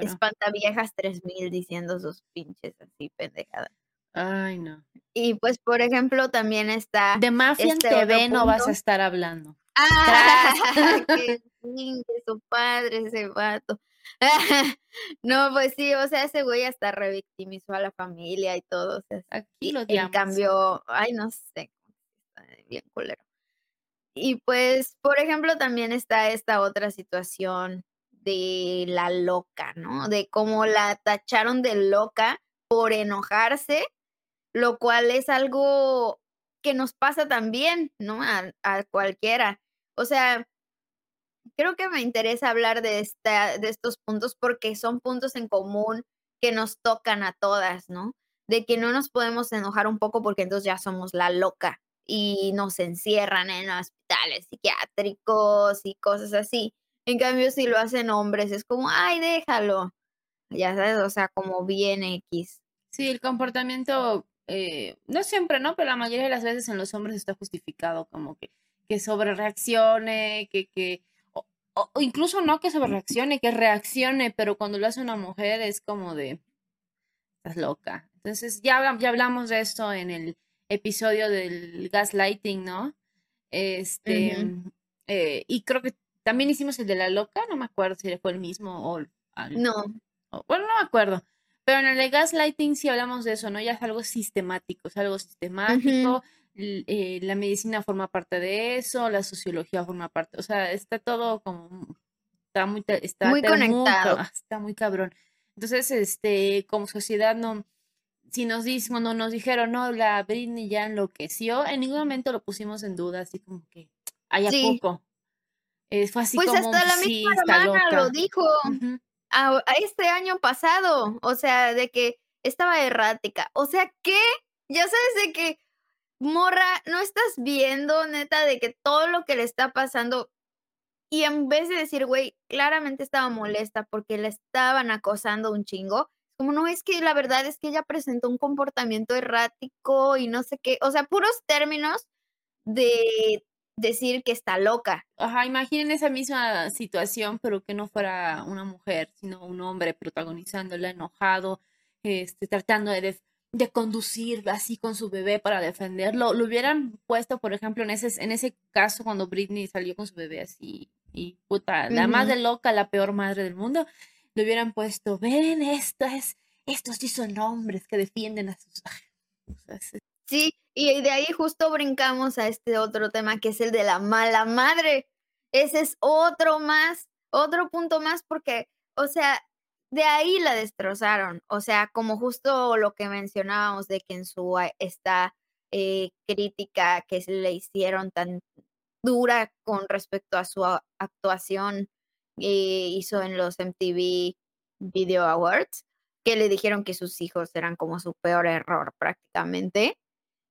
espantaviejas 3000 diciendo sus pinches así pendejadas. Ay, no. Y pues, por ejemplo, también está... De Mafia este TV no vas a estar hablando. Ah, qué su padre, ese vato. no, pues sí, o sea, ese güey hasta revictimizó a la familia y todo. O sea, Aquí lo En cambio, ay, no sé, bien culero. Y pues, por ejemplo, también está esta otra situación de la loca, ¿no? De cómo la tacharon de loca por enojarse, lo cual es algo que nos pasa también, ¿no? A, a cualquiera. O sea, creo que me interesa hablar de, esta, de estos puntos porque son puntos en común que nos tocan a todas, ¿no? De que no nos podemos enojar un poco porque entonces ya somos la loca y nos encierran en hospitales psiquiátricos y cosas así. En cambio, si lo hacen hombres, es como, ay, déjalo. Ya sabes, o sea, como bien X. Sí, el comportamiento, eh, no siempre, ¿no? Pero la mayoría de las veces en los hombres está justificado como que, que sobre reaccione, que, que o, incluso no que se reaccione, que reaccione, pero cuando lo hace una mujer es como de, estás loca. Entonces ya, ya hablamos de esto en el episodio del gaslighting, ¿no? Este, eh, y creo que también hicimos el de la loca, no me acuerdo si fue el mismo o... no. bueno, no me acuerdo. Pero en el de gaslighting sí hablamos de eso, ¿no? Ya es algo sistemático, es algo sistemático. Eh, la medicina forma parte de eso, la sociología forma parte, o sea, está todo como, está muy, está muy conectado. está muy cabrón. Entonces, este, como sociedad no, si nos dicen, cuando nos dijeron, no, la Britney ya enloqueció, en ningún momento lo pusimos en duda, así como que, hay a poco. Eh, fue así pues como, hasta la sí, misma hermana loca. lo dijo a, a este año pasado, o sea, de que estaba errática. O sea, ¿qué? Ya sabes de que, morra, no estás viendo, neta, de que todo lo que le está pasando, y en vez de decir, güey, claramente estaba molesta porque le estaban acosando un chingo, como no es que la verdad es que ella presentó un comportamiento errático y no sé qué, o sea, puros términos de decir que está loca. Ajá, imaginen esa misma situación, pero que no fuera una mujer, sino un hombre protagonizándola, enojado, este, tratando de, de conducir así con su bebé para defenderlo. Lo hubieran puesto, por ejemplo, en ese, en ese caso cuando Britney salió con su bebé así, y puta, la más Ujú. de loca, la peor madre del mundo, le hubieran puesto, ven, esto es, estos sí son hombres que defienden a sus... Sí, y de ahí justo brincamos a este otro tema que es el de la mala madre. Ese es otro más, otro punto más porque, o sea, de ahí la destrozaron. O sea, como justo lo que mencionábamos de que en su esta eh, crítica que se le hicieron tan dura con respecto a su actuación que hizo en los MTV Video Awards, que le dijeron que sus hijos eran como su peor error prácticamente.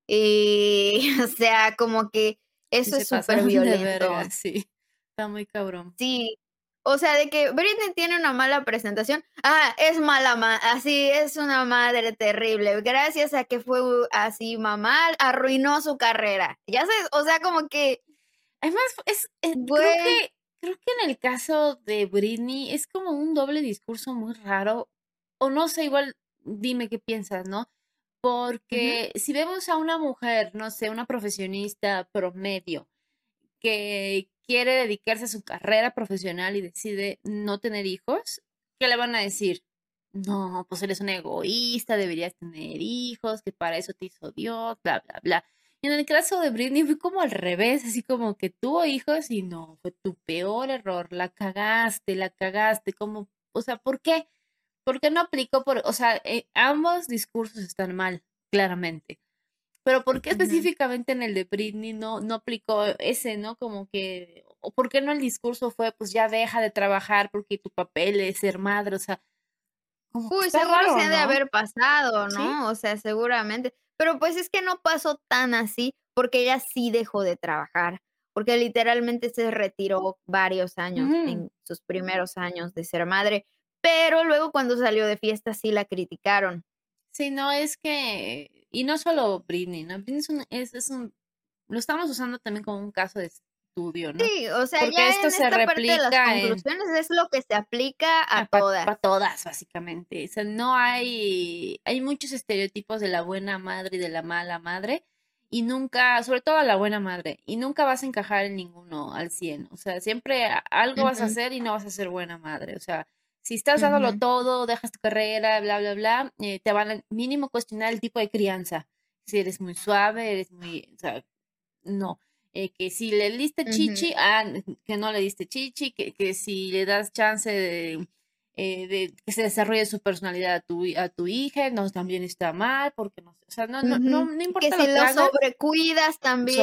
Y, o sea, como que eso se es súper violento. verga, sí, está muy cabrón. Sí, o sea, de que Britney tiene una mala presentación. Ah, es mala, ma así es una madre terrible. Gracias a que fue así mamá, arruinó su carrera. Ya sabes, o sea, como que, Además, es, eh, creo güey, que, creo que en el caso de Britney es como un doble discurso muy raro. O no sé, igual dime qué piensas, ¿no? Porque si vemos a una mujer, no sé, una profesionista promedio, que quiere dedicarse a su carrera profesional y decide no tener hijos, ¿qué le van a decir? No, pues eres un egoísta, deberías tener hijos, que para eso te hizo Dios, bla, bla, bla. Y en el caso de Britney fue como al revés, así como que tuvo hijos y no, fue tu peor error, la cagaste, la cagaste, como, o sea, ¿por qué? ¿Por qué no aplicó por, o sea, eh, ambos discursos están mal, claramente. Pero ¿por qué específicamente en el de Britney no, no aplicó ese, ¿no? Como que, o por qué no el discurso fue, pues ya deja de trabajar porque tu papel es ser madre, o sea, Uy, seguro raro, se ha de haber pasado, ¿Sí? ¿no? O sea, seguramente. Pero pues es que no pasó tan así porque ella sí dejó de trabajar, porque literalmente se retiró varios años en sus primeros años de ser madre, pero luego cuando salió de fiesta sí la criticaron. Sí, no, es que, y no solo Britney, ¿no? Britney es un, es, es un, lo estamos usando también como un caso de estudio, ¿no? Sí, o sea, Porque ya esto en se esta parte de las replica en, conclusiones es lo que se aplica a para todas. todas, básicamente. O sea, no hay, hay muchos estereotipos de la buena madre y de la mala madre, y nunca, sobre todo a la buena madre, y nunca vas a encajar en ninguno al 100. O sea, siempre a- algo vas a hacer y no vas a ser buena madre. O sea, si estás dándolo todo, dejas tu carrera, bla, bla, bla, eh, te van a mínimo cuestionar el tipo de crianza. Si eres muy suave, eres muy, o sea, no. Eh, que si le diste chichi, ah, que no le diste chichi, que, que si le das chance de, eh, de que se desarrolle su personalidad a tu, a tu hija, no, también está mal, porque no, o sea, no, no, no, no Que importa si lo que lo sobrecuidas también,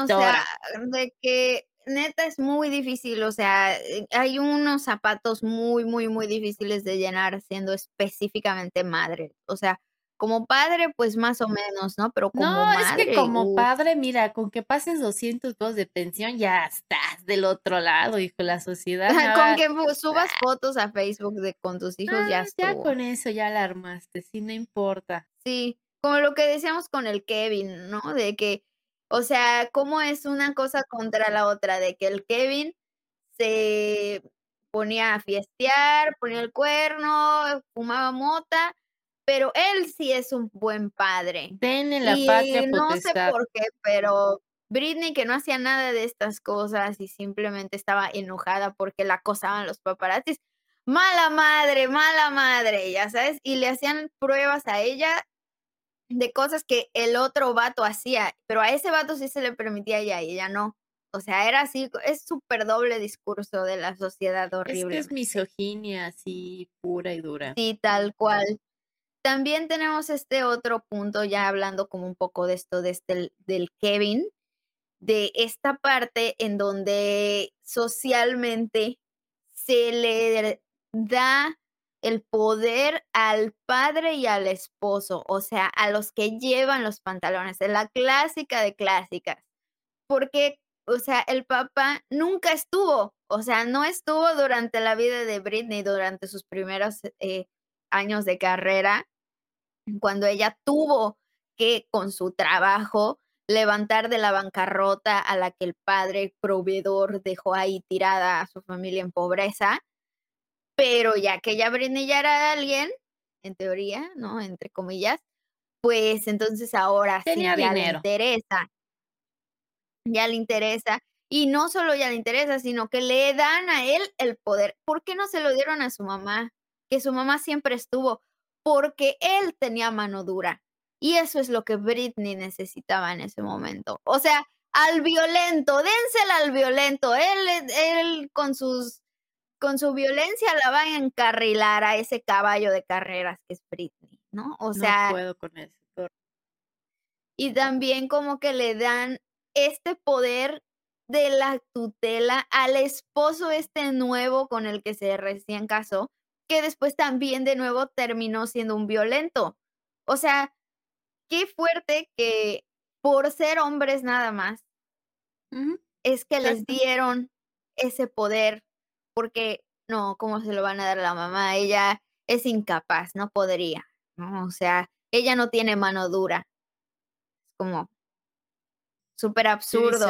o sea, de que neta es muy difícil, o sea, eh, hay unos zapatos muy, muy, muy difíciles de llenar siendo específicamente madre. O sea, como padre, pues más o menos, ¿no? Pero como No, es que madre, como padre, mira, con que pases 200 pesos de pensión, ya estás del otro lado, hijo, la sociedad Con que subas fotos a Facebook de con tus hijos ya ah, ya estuvo. con eso ya la armaste, sí, no importa. Sí, como lo que decíamos con el Kevin, ¿no? De que, o sea, cómo es una cosa contra la otra, de que el Kevin se ponía a fiestear, ponía el cuerno, fumaba mota, pero él sí es un buen padre. Denle la patria Y no sé por qué, pero Britney que no hacía nada de estas cosas y simplemente estaba enojada porque la acosaban los paparazzis. mala madre, mala madre, ya sabes, y le hacían pruebas a ella de cosas que el otro vato hacía, pero a ese vato sí se le permitía ella y ella no. O sea, era así, es súper doble discurso de la sociedad horrible. Es que es misoginia así pura y dura. Sí, tal cual. También tenemos este otro punto, ya hablando como un poco de esto, de este, del Kevin, de esta parte en donde socialmente se le da el poder al padre y al esposo, o sea, a los que llevan los pantalones, es la clásica de clásicas. Porque o sea, el papá nunca estuvo, o sea, no estuvo durante la vida de Britney, durante sus primeros eh, años de carrera, cuando ella tuvo que, con su trabajo, levantar de la bancarrota a la que el padre proveedor dejó ahí tirada a su familia en pobreza. Pero ya que ya Britney ya era alguien, en teoría, ¿no? Entre comillas, pues entonces ahora sí ya le interesa ya le interesa. Y no solo ya le interesa, sino que le dan a él el poder. ¿Por qué no se lo dieron a su mamá? Que su mamá siempre estuvo. Porque él tenía mano dura. Y eso es lo que Britney necesitaba en ese momento. O sea, al violento, dénsela al violento. Él, él con sus con su violencia la va a encarrilar a ese caballo de carreras que es Britney, ¿no? O sea, no puedo con eso. Y también como que le dan este poder de la tutela al esposo este nuevo con el que se recién casó, que después también de nuevo terminó siendo un violento. O sea, qué fuerte que por ser hombres nada más, es que les dieron ese poder, porque no, ¿cómo se lo van a dar a la mamá? Ella es incapaz, no podría, ¿no? O sea, ella no tiene mano dura. Es como, súper absurdo.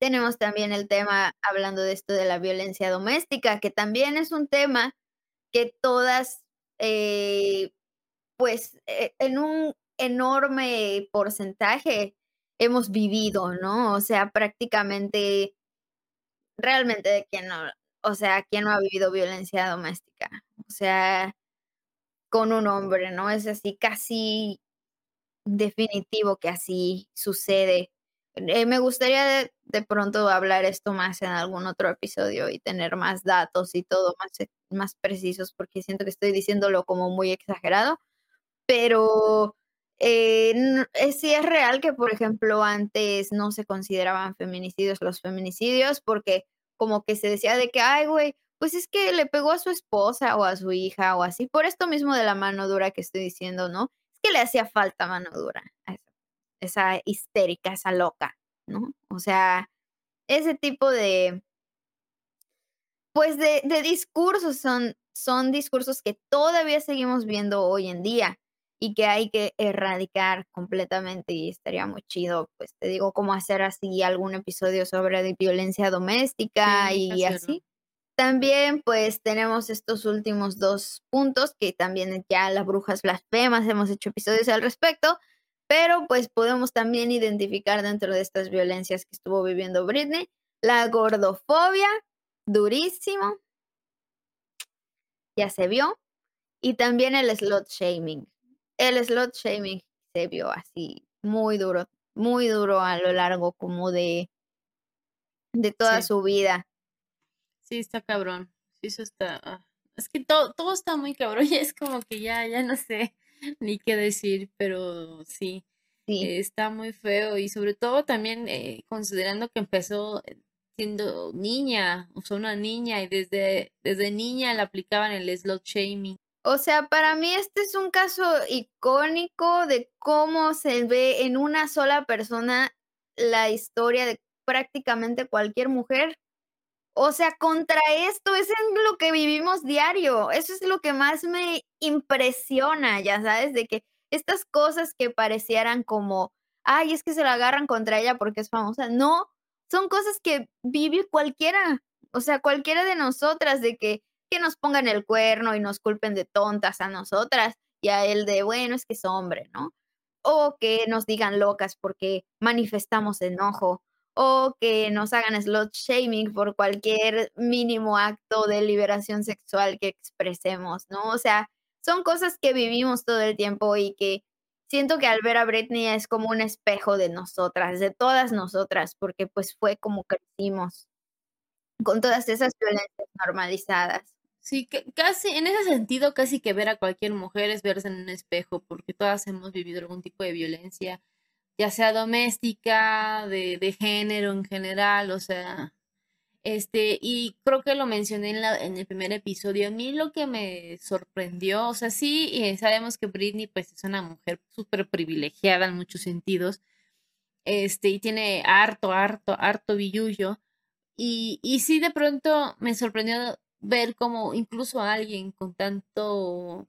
Tenemos también el tema, hablando de esto de la violencia doméstica, que también es un tema que todas, eh, pues, eh, en un enorme porcentaje hemos vivido, ¿no? O sea, prácticamente, realmente, ¿quién no? O sea, ¿quién no ha vivido violencia doméstica? O sea, con un hombre, ¿no? Es así casi definitivo que así sucede eh, me gustaría de, pronto hablar esto más en algún otro episodio y tener más datos y todo más, eh, más precisos, porque siento que estoy diciéndolo como muy exagerado, pero eh, sí es real que, por ejemplo, antes no se consideraban feminicidios los feminicidios, porque como que se decía de que, ay, güey, pues es que le pegó a su esposa o a su hija o así, por esto mismo de la mano dura que estoy diciendo, ¿no? Es que le hacía falta mano dura esa histérica, esa loca, ¿no? O sea, ese tipo de, pues de, de discursos son, son discursos que todavía seguimos viendo hoy en día y que hay que erradicar completamente y estaría muy chido, pues te digo, cómo hacer así algún episodio sobre violencia doméstica y así. También pues tenemos estos últimos dos puntos que también ya las brujas blasfemas hemos hecho episodios al respecto, pero pues podemos también identificar dentro de estas violencias que estuvo viviendo Britney la gordofobia, durísimo, ya se vio, y también el slot shaming. El slot shaming se vio así muy duro, muy duro a lo largo como de, de toda su vida. Sí, está cabrón. Sí, eso está. Ah, es que todo, todo está muy cabrón y es como que ya, ya no sé. ni qué decir, pero sí, sí. está muy feo y sobre todo también eh, considerando que empezó eh, siendo niña, o sea, una niña y desde, desde niña le aplicaban el slot shaming. O sea, para mí este es un caso icónico de cómo se ve en una sola persona la historia de prácticamente cualquier mujer o sea, contra esto es lo que vivimos diario. Eso es lo que más me impresiona, ya sabes, de que estas cosas que parecieran como, ay, es que se la agarran contra ella porque es famosa. No, son cosas que vive cualquiera. O sea, cualquiera de nosotras, de que, que nos pongan el cuerno y nos culpen de tontas a nosotras y a él de, bueno, es que es hombre, ¿no? O que nos digan locas porque manifestamos enojo o que nos hagan slot shaming por cualquier mínimo acto de liberación sexual que expresemos, ¿no? O sea, son cosas que vivimos todo el tiempo y que siento que al ver a Britney es como un espejo de nosotras, de todas nosotras, porque pues fue como crecimos con todas esas violencias normalizadas. Sí, que casi, en ese sentido, casi que ver a cualquier mujer es verse en un espejo, porque todas hemos vivido algún tipo de violencia, ya sea doméstica, de, de género en general, o sea, este, y creo que lo mencioné en, la, en el primer episodio. A mí lo que me sorprendió, o sea, sí, eh, sabemos que Britney pues es una mujer súper privilegiada en muchos sentidos, este, y tiene harto, harto, harto billullo. Y, y sí, de pronto me sorprendió ver como incluso alguien con tanto,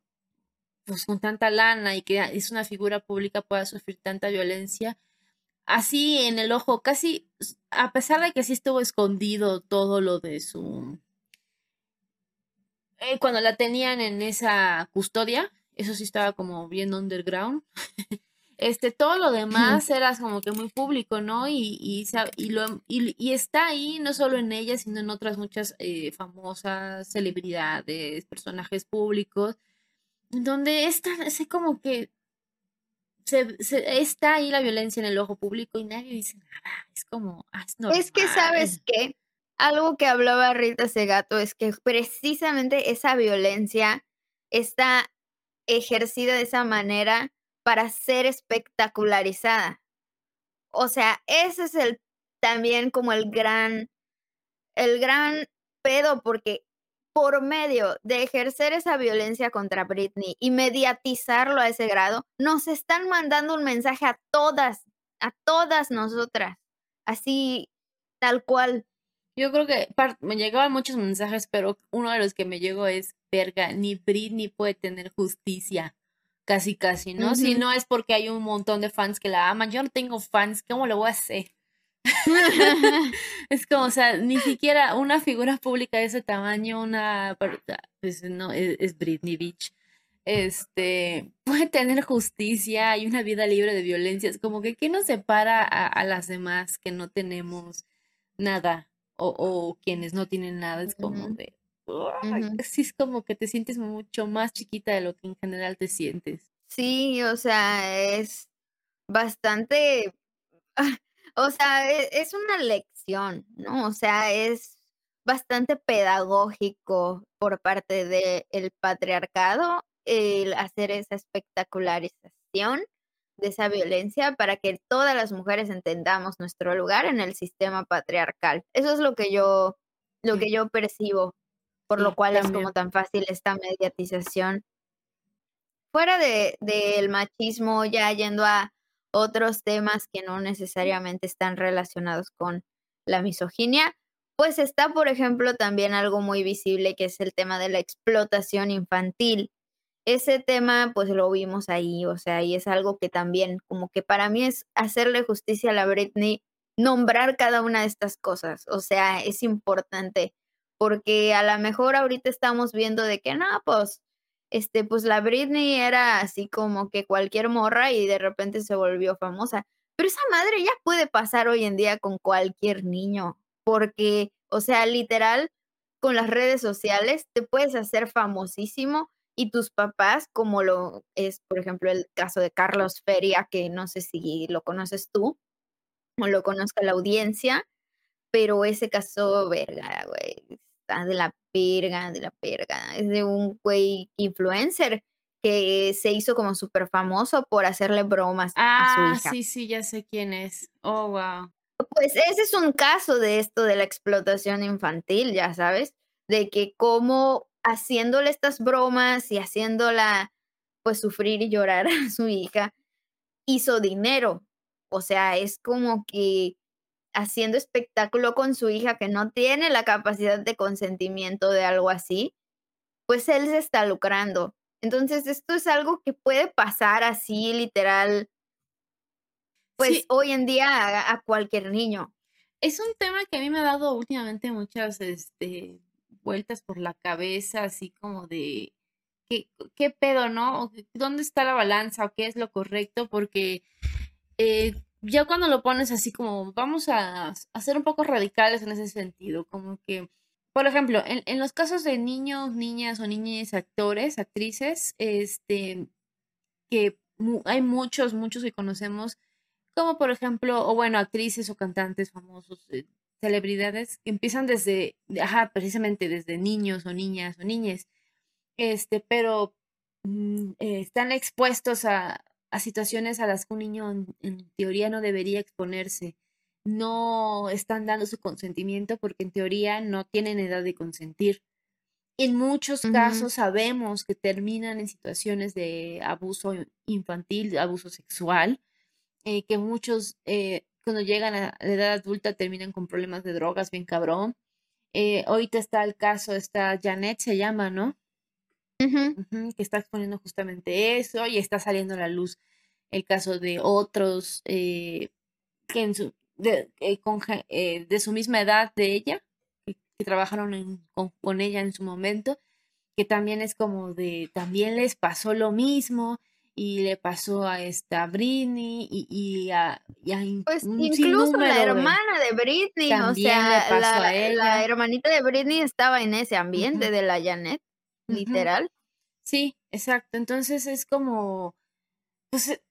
pues con tanta lana y que es una figura pública pueda sufrir tanta violencia así en el ojo, casi, a pesar de que sí estuvo escondido todo lo de su... Eh, cuando la tenían en esa custodia, eso sí estaba como bien underground. este, todo lo demás era como que muy público, ¿no? Y, y, y, lo, y, está ahí no solo en ella, sino en otras muchas eh, famosas celebridades, personajes públicos, donde está así como que se, está ahí la violencia en el ojo público y nadie dice nada. Es como, ah, es, que sabes que algo que hablaba Rita Segato es que precisamente esa violencia está ejercida de esa manera para ser espectacularizada. O sea, ese es el también como el gran, el gran pedo, porque por medio de ejercer esa violencia contra Britney y mediatizarlo a ese grado, nos están mandando un mensaje a todas, a todas nosotras, así tal cual. Yo creo que me llegaban muchos mensajes, pero uno de los que me llegó es, verga, ni Britney puede tener justicia, casi casi, ¿no? Si no es porque hay un montón de fans que la aman, yo no tengo fans, ¿cómo lo voy a hacer? es como, o sea, ni siquiera una figura pública de ese tamaño, una, pues no, es, Britney Beach, este, puede tener justicia y una vida libre de violencia. Es como que, ¿qué nos separa a, las demás que no tenemos nada? O, quienes no tienen nada, es como de, sí, es como que te sientes mucho más chiquita de lo que en general te sientes. Sí, o sea, es bastante o sea, e, es una lección, ¿no? O sea, es bastante pedagógico por parte del patriarcado el hacer esa espectacularización de esa violencia para que todas las mujeres entendamos nuestro lugar en el sistema patriarcal. Eso es lo que yo, lo que yo percibo, por lo cual es como tan fácil esta mediatización. Fuera de, del machismo, ya yendo a otros temas que no necesariamente están relacionados con la misoginia, pues está, por ejemplo, también algo muy visible que es el tema de la explotación infantil. Ese tema, pues lo vimos ahí, o sea, y es algo que también, como que para mí es hacerle justicia a la Britney, nombrar cada una de estas cosas, o sea, es importante, porque a lo mejor ahorita estamos viendo de que, no, pues este, pues la Britney era así como que cualquier morra y de repente se volvió famosa. Pero esa madre ya puede pasar hoy en día con cualquier niño, porque, o sea, literal, con las redes sociales te puedes hacer famosísimo y tus papás, como lo es, por ejemplo, el caso de Carlos Feria, que no sé si lo conoces tú o lo conozca la audiencia, pero ese caso, verga, güey, de la perga, de la perga. Es de un güey influencer que se hizo como súper famoso por hacerle bromas a su ah, hija. Sí, sí, ya sé quién es. Oh, wow. Pues ese es un caso de esto de la explotación infantil, ya sabes, de que como haciéndole estas bromas y haciéndola pues sufrir y llorar a su hija, hizo dinero. O sea, es como que haciendo espectáculo con su hija que no tiene la capacidad de consentimiento de algo así, pues él se está lucrando. Entonces, esto es algo que puede pasar así, literal, pues hoy en día a, cualquier niño. Es un tema que a mí me ha dado últimamente muchas este, vueltas por la cabeza, así como de, ¿qué, qué pedo, no? ¿Dónde está la balanza o qué es lo correcto? Porque eh, ya cuando lo pones así como, vamos a, a ser un poco radicales en ese sentido, como que, por ejemplo, en, en los casos de niños, niñas o niñas actores, actrices, este, que hay muchos, muchos que conocemos, como por ejemplo, o bueno, actrices o cantantes famosos, eh, celebridades, que empiezan desde, ajá, precisamente desde niños o niñas o niñas, este, pero mm, están expuestos a, a, situaciones a las que un niño en, teoría no debería exponerse. No están dando su consentimiento porque en teoría no tienen edad de consentir. En muchos casos sabemos que terminan en situaciones de abuso infantil, abuso sexual, eh, que muchos eh, cuando llegan a la edad adulta terminan con problemas de drogas bien cabrón. Eh, ahorita está el caso, está Janet se llama, ¿no? Que está exponiendo justamente eso y está saliendo a la luz el caso de otros que en su, de, de su misma edad de ella, que trabajaron con, ella en su momento, que también es como de, también les pasó lo mismo y le pasó a esta Britney y, y a, pues incluso la hermana de, Britney, o sea, la, hermanita de Britney estaba en ese ambiente de la Janet, literal. Sí, exacto. Entonces es como, pues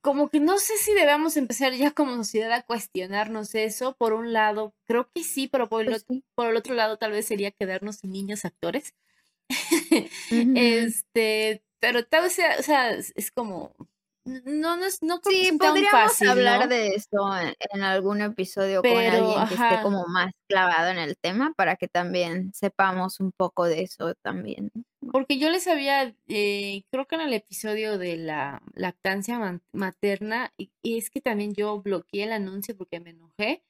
como que no sé si debemos empezar ya como sociedad a cuestionarnos eso. Por un lado, creo que sí, pero por el, pues por el otro lado tal vez sería quedarnos sin niños actores. Este, pero tal vez sea, o sea, es como, no, no, no creo sí, que podríamos hablar de eso en, algún episodio con alguien que esté como más clavado en el tema para que también sepamos un poco de eso también. Porque yo les había, eh, creo que en el episodio de la lactancia materna, y, es que también yo bloqueé el anuncio porque me enojé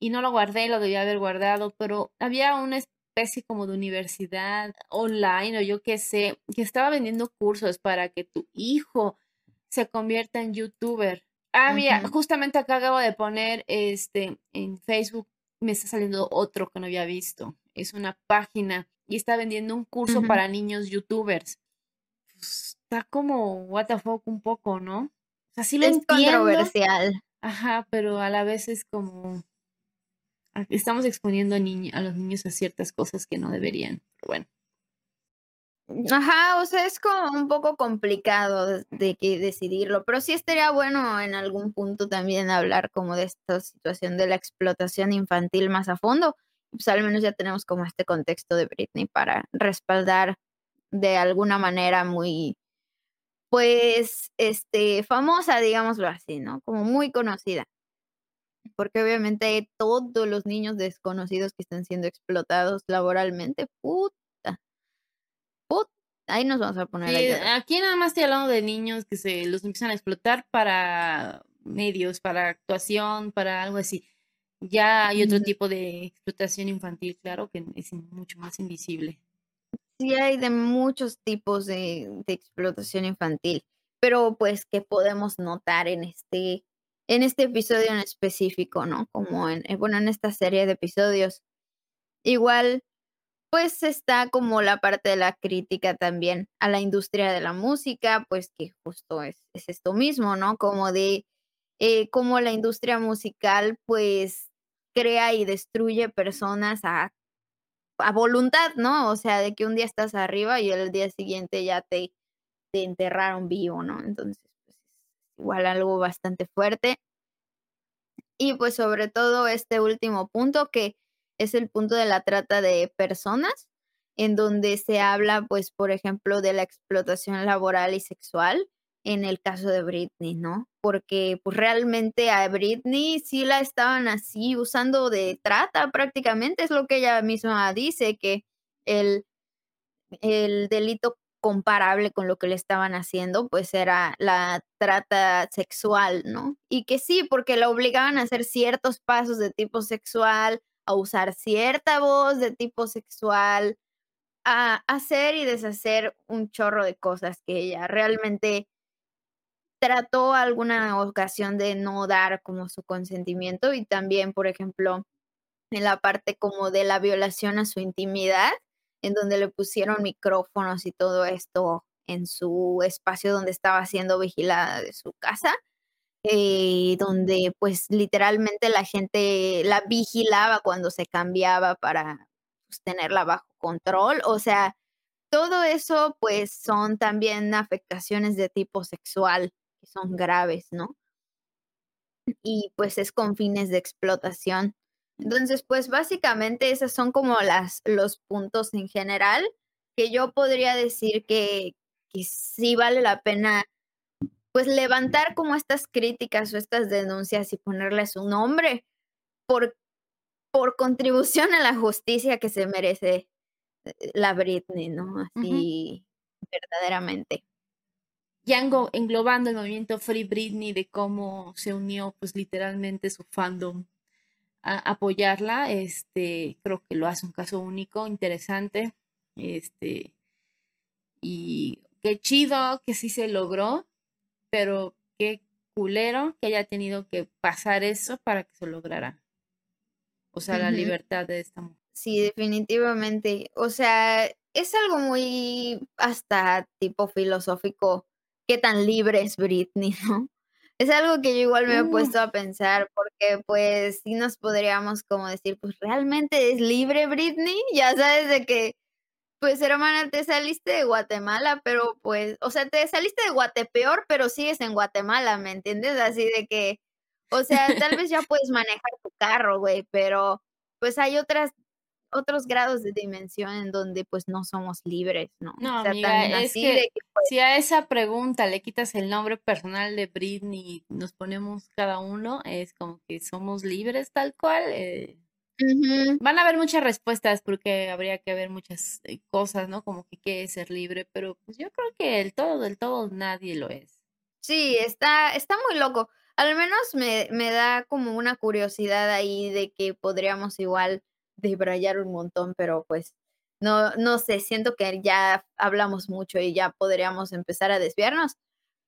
y no lo guardé, lo debía haber guardado, pero había una especie como de universidad online o yo qué sé, que estaba vendiendo cursos para que tu hijo se convierta en youtuber. Ah, mira, justamente acá acabo de poner este en Facebook, me está saliendo otro que no había visto. Es una página y está vendiendo un curso para niños youtubers. Pues, está como what the fuck un poco, ¿no? O sea, sí lo es controversial. Ajá, pero a la vez es como estamos exponiendo a, a los niños a ciertas cosas que no deberían. Pero bueno. Ajá, o sea, es como un poco complicado de que decidirlo, pero sí estaría bueno en algún punto también hablar como de esta situación de la explotación infantil más a fondo. Pues al menos ya tenemos como este contexto de Britney para respaldar de alguna manera muy, pues, este, famosa, digámoslo así, ¿no? Como muy conocida. Porque obviamente todos los niños desconocidos que están siendo explotados laboralmente, puta Ahí nos vamos a poner. aquí nada más estoy hablando de niños que se los empiezan a explotar para medios, para actuación, para algo así. Ya hay otro tipo de explotación infantil, claro, que es mucho más invisible. Sí, hay de muchos tipos de, de explotación infantil, pero pues que podemos notar en este, en este episodio en específico, ¿no? Como en, eh, bueno, en esta serie de episodios. Igual pues está como la parte de la crítica también a la industria de la música, pues que justo es, esto mismo, ¿no? Como de eh, cómo la industria musical pues crea y destruye personas a, a, voluntad, ¿no? O sea, de que un día estás arriba y el día siguiente ya te, te enterraron vivo, ¿no? Entonces, pues es igual algo bastante fuerte. Y pues sobre todo este último punto que es el punto de la trata de personas, en donde se habla, pues, por ejemplo, de la explotación laboral y sexual, en el caso de Britney, ¿no? Porque pues realmente a Britney sí la estaban así usando de trata prácticamente, es lo que ella misma dice, que el, el delito comparable con lo que le estaban haciendo, pues era la trata sexual, ¿no? Y que sí, porque la obligaban a hacer ciertos pasos de tipo sexual, a usar cierta voz de tipo sexual, a hacer y deshacer un chorro de cosas que ella realmente trató alguna ocasión de no dar como su consentimiento y también, por ejemplo, en la parte como de la violación a su intimidad, en donde le pusieron micrófonos y todo esto en su espacio donde estaba siendo vigilada de su casa. Eh, donde pues literalmente la gente la vigilaba cuando se cambiaba para pues, tenerla bajo control. O sea, todo eso pues son también afectaciones de tipo sexual que son graves, ¿no? Y pues es con fines de explotación. Entonces, pues básicamente esos son como las, los puntos en general que yo podría decir que, que sí vale la pena pues levantar como estas críticas o estas denuncias y ponerles un nombre por, por contribución a la justicia que se merece eh, la Britney, ¿no? Así verdaderamente. Ya englobando el movimiento Free Britney de cómo se unió pues literalmente su fandom a apoyarla, este, creo que lo hace un caso único, interesante, este, y qué chido que sí se logró, pero qué culero que haya tenido que pasar eso para que se lograra. O sea, la libertad de esta mujer. Sí, definitivamente. O sea, es algo muy hasta tipo filosófico. ¿Qué tan libre es Britney, no? Es algo que yo igual me he uh. puesto a pensar porque pues sí nos podríamos como decir, pues realmente es libre Britney, ya sabes de que pues hermana, te saliste de Guatemala, pero pues, o sea, te saliste de Guatepeor, pero sigues en Guatemala, ¿me entiendes? Así de que, o sea, tal vez ya puedes manejar tu carro, güey, pero pues hay otras otros grados de dimensión en donde pues no somos libres, ¿no? No, amiga, es que, pues si a esa pregunta le quitas el nombre personal de Britney y nos ponemos cada uno, es como que somos libres tal cual. Eh, Van a haber muchas respuestas porque habría que ver muchas eh, cosas, ¿no? Como que qué es ser libre, pero pues yo creo que el todo, del todo, nadie lo es. Sí, está, está muy loco. Al menos me, me da como una curiosidad ahí de que podríamos igual debrayar un montón, pero pues no, no sé, siento que ya hablamos mucho y ya podríamos empezar a desviarnos,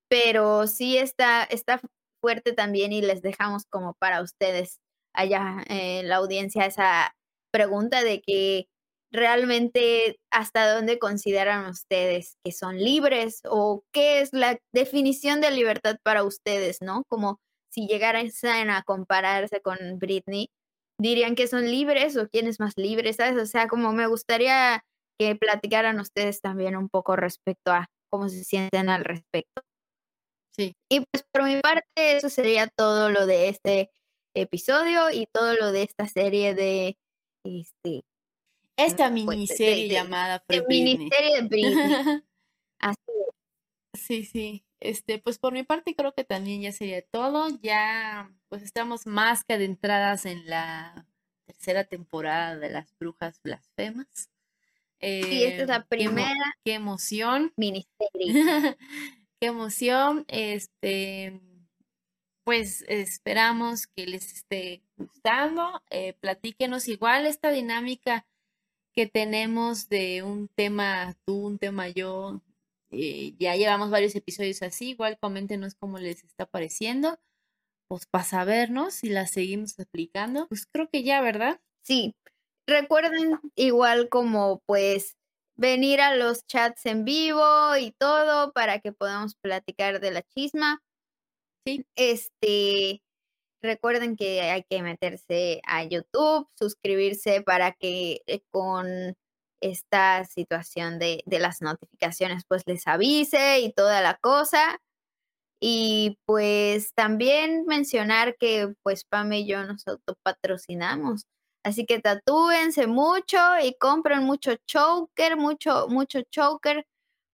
pero sí está, está fuerte también y les dejamos como para ustedes allá en la audiencia esa pregunta de que realmente hasta dónde consideran ustedes que son libres o qué es la definición de libertad para ustedes, ¿no? Como si llegaran a compararse con Britney, dirían que son libres o quién es más libre, ¿sabes? O sea, como me gustaría que platicaran ustedes también un poco respecto a cómo se sienten al respecto. Sí. Y pues por mi parte, eso sería todo lo de este episodio y todo lo de esta serie de este esta miniserie llamada de miniserie de Britney. Así es. Sí, sí. Este, pues por mi parte creo que también ya sería todo. Ya pues estamos más que adentradas en la tercera temporada de las brujas blasfemas. sí, esta es la primera. Qué, emoción. Miniserie. qué emoción. Este pues esperamos que les esté gustando. Eh, platíquenos igual esta dinámica que tenemos de un tema tú, un tema yo. Eh, ya llevamos varios episodios así, igual coméntenos cómo les está pareciendo, pues para sabernos si la seguimos aplicando. Pues creo que ya, ¿verdad? Sí, recuerden igual como pues venir a los chats en vivo y todo para que podamos platicar de la chisma. Sí. Este, recuerden que hay que meterse a YouTube, suscribirse para que eh, con esta situación de, de las notificaciones pues les avise y toda la cosa. Y pues también mencionar que pues Pam y yo nos autopatrocinamos. Así que tatúense mucho y compren mucho choker, mucho, mucho choker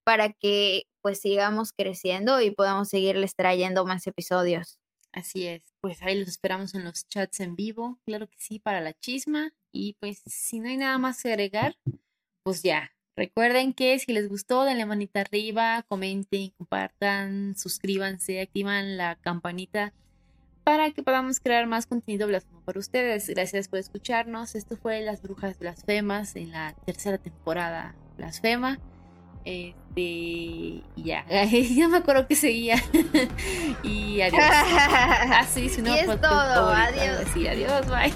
para que pues sigamos creciendo y podamos seguirles trayendo más episodios. Así es, pues ahí los esperamos en los chats en vivo, claro que sí, para la chisma. Y pues si no hay nada más que agregar, pues ya. Recuerden que si les gustó, denle manita arriba, comenten, compartan, suscríbanse, activan la campanita para que podamos crear más contenido blasfemo para ustedes. Gracias por escucharnos. Esto fue Las Brujas Blasfemas en la tercera temporada Blasfema. Este, y ya, ya me acuerdo que seguía. y adiós. Así, ah, si no, y es todo, adiós. Sí, adiós, bye.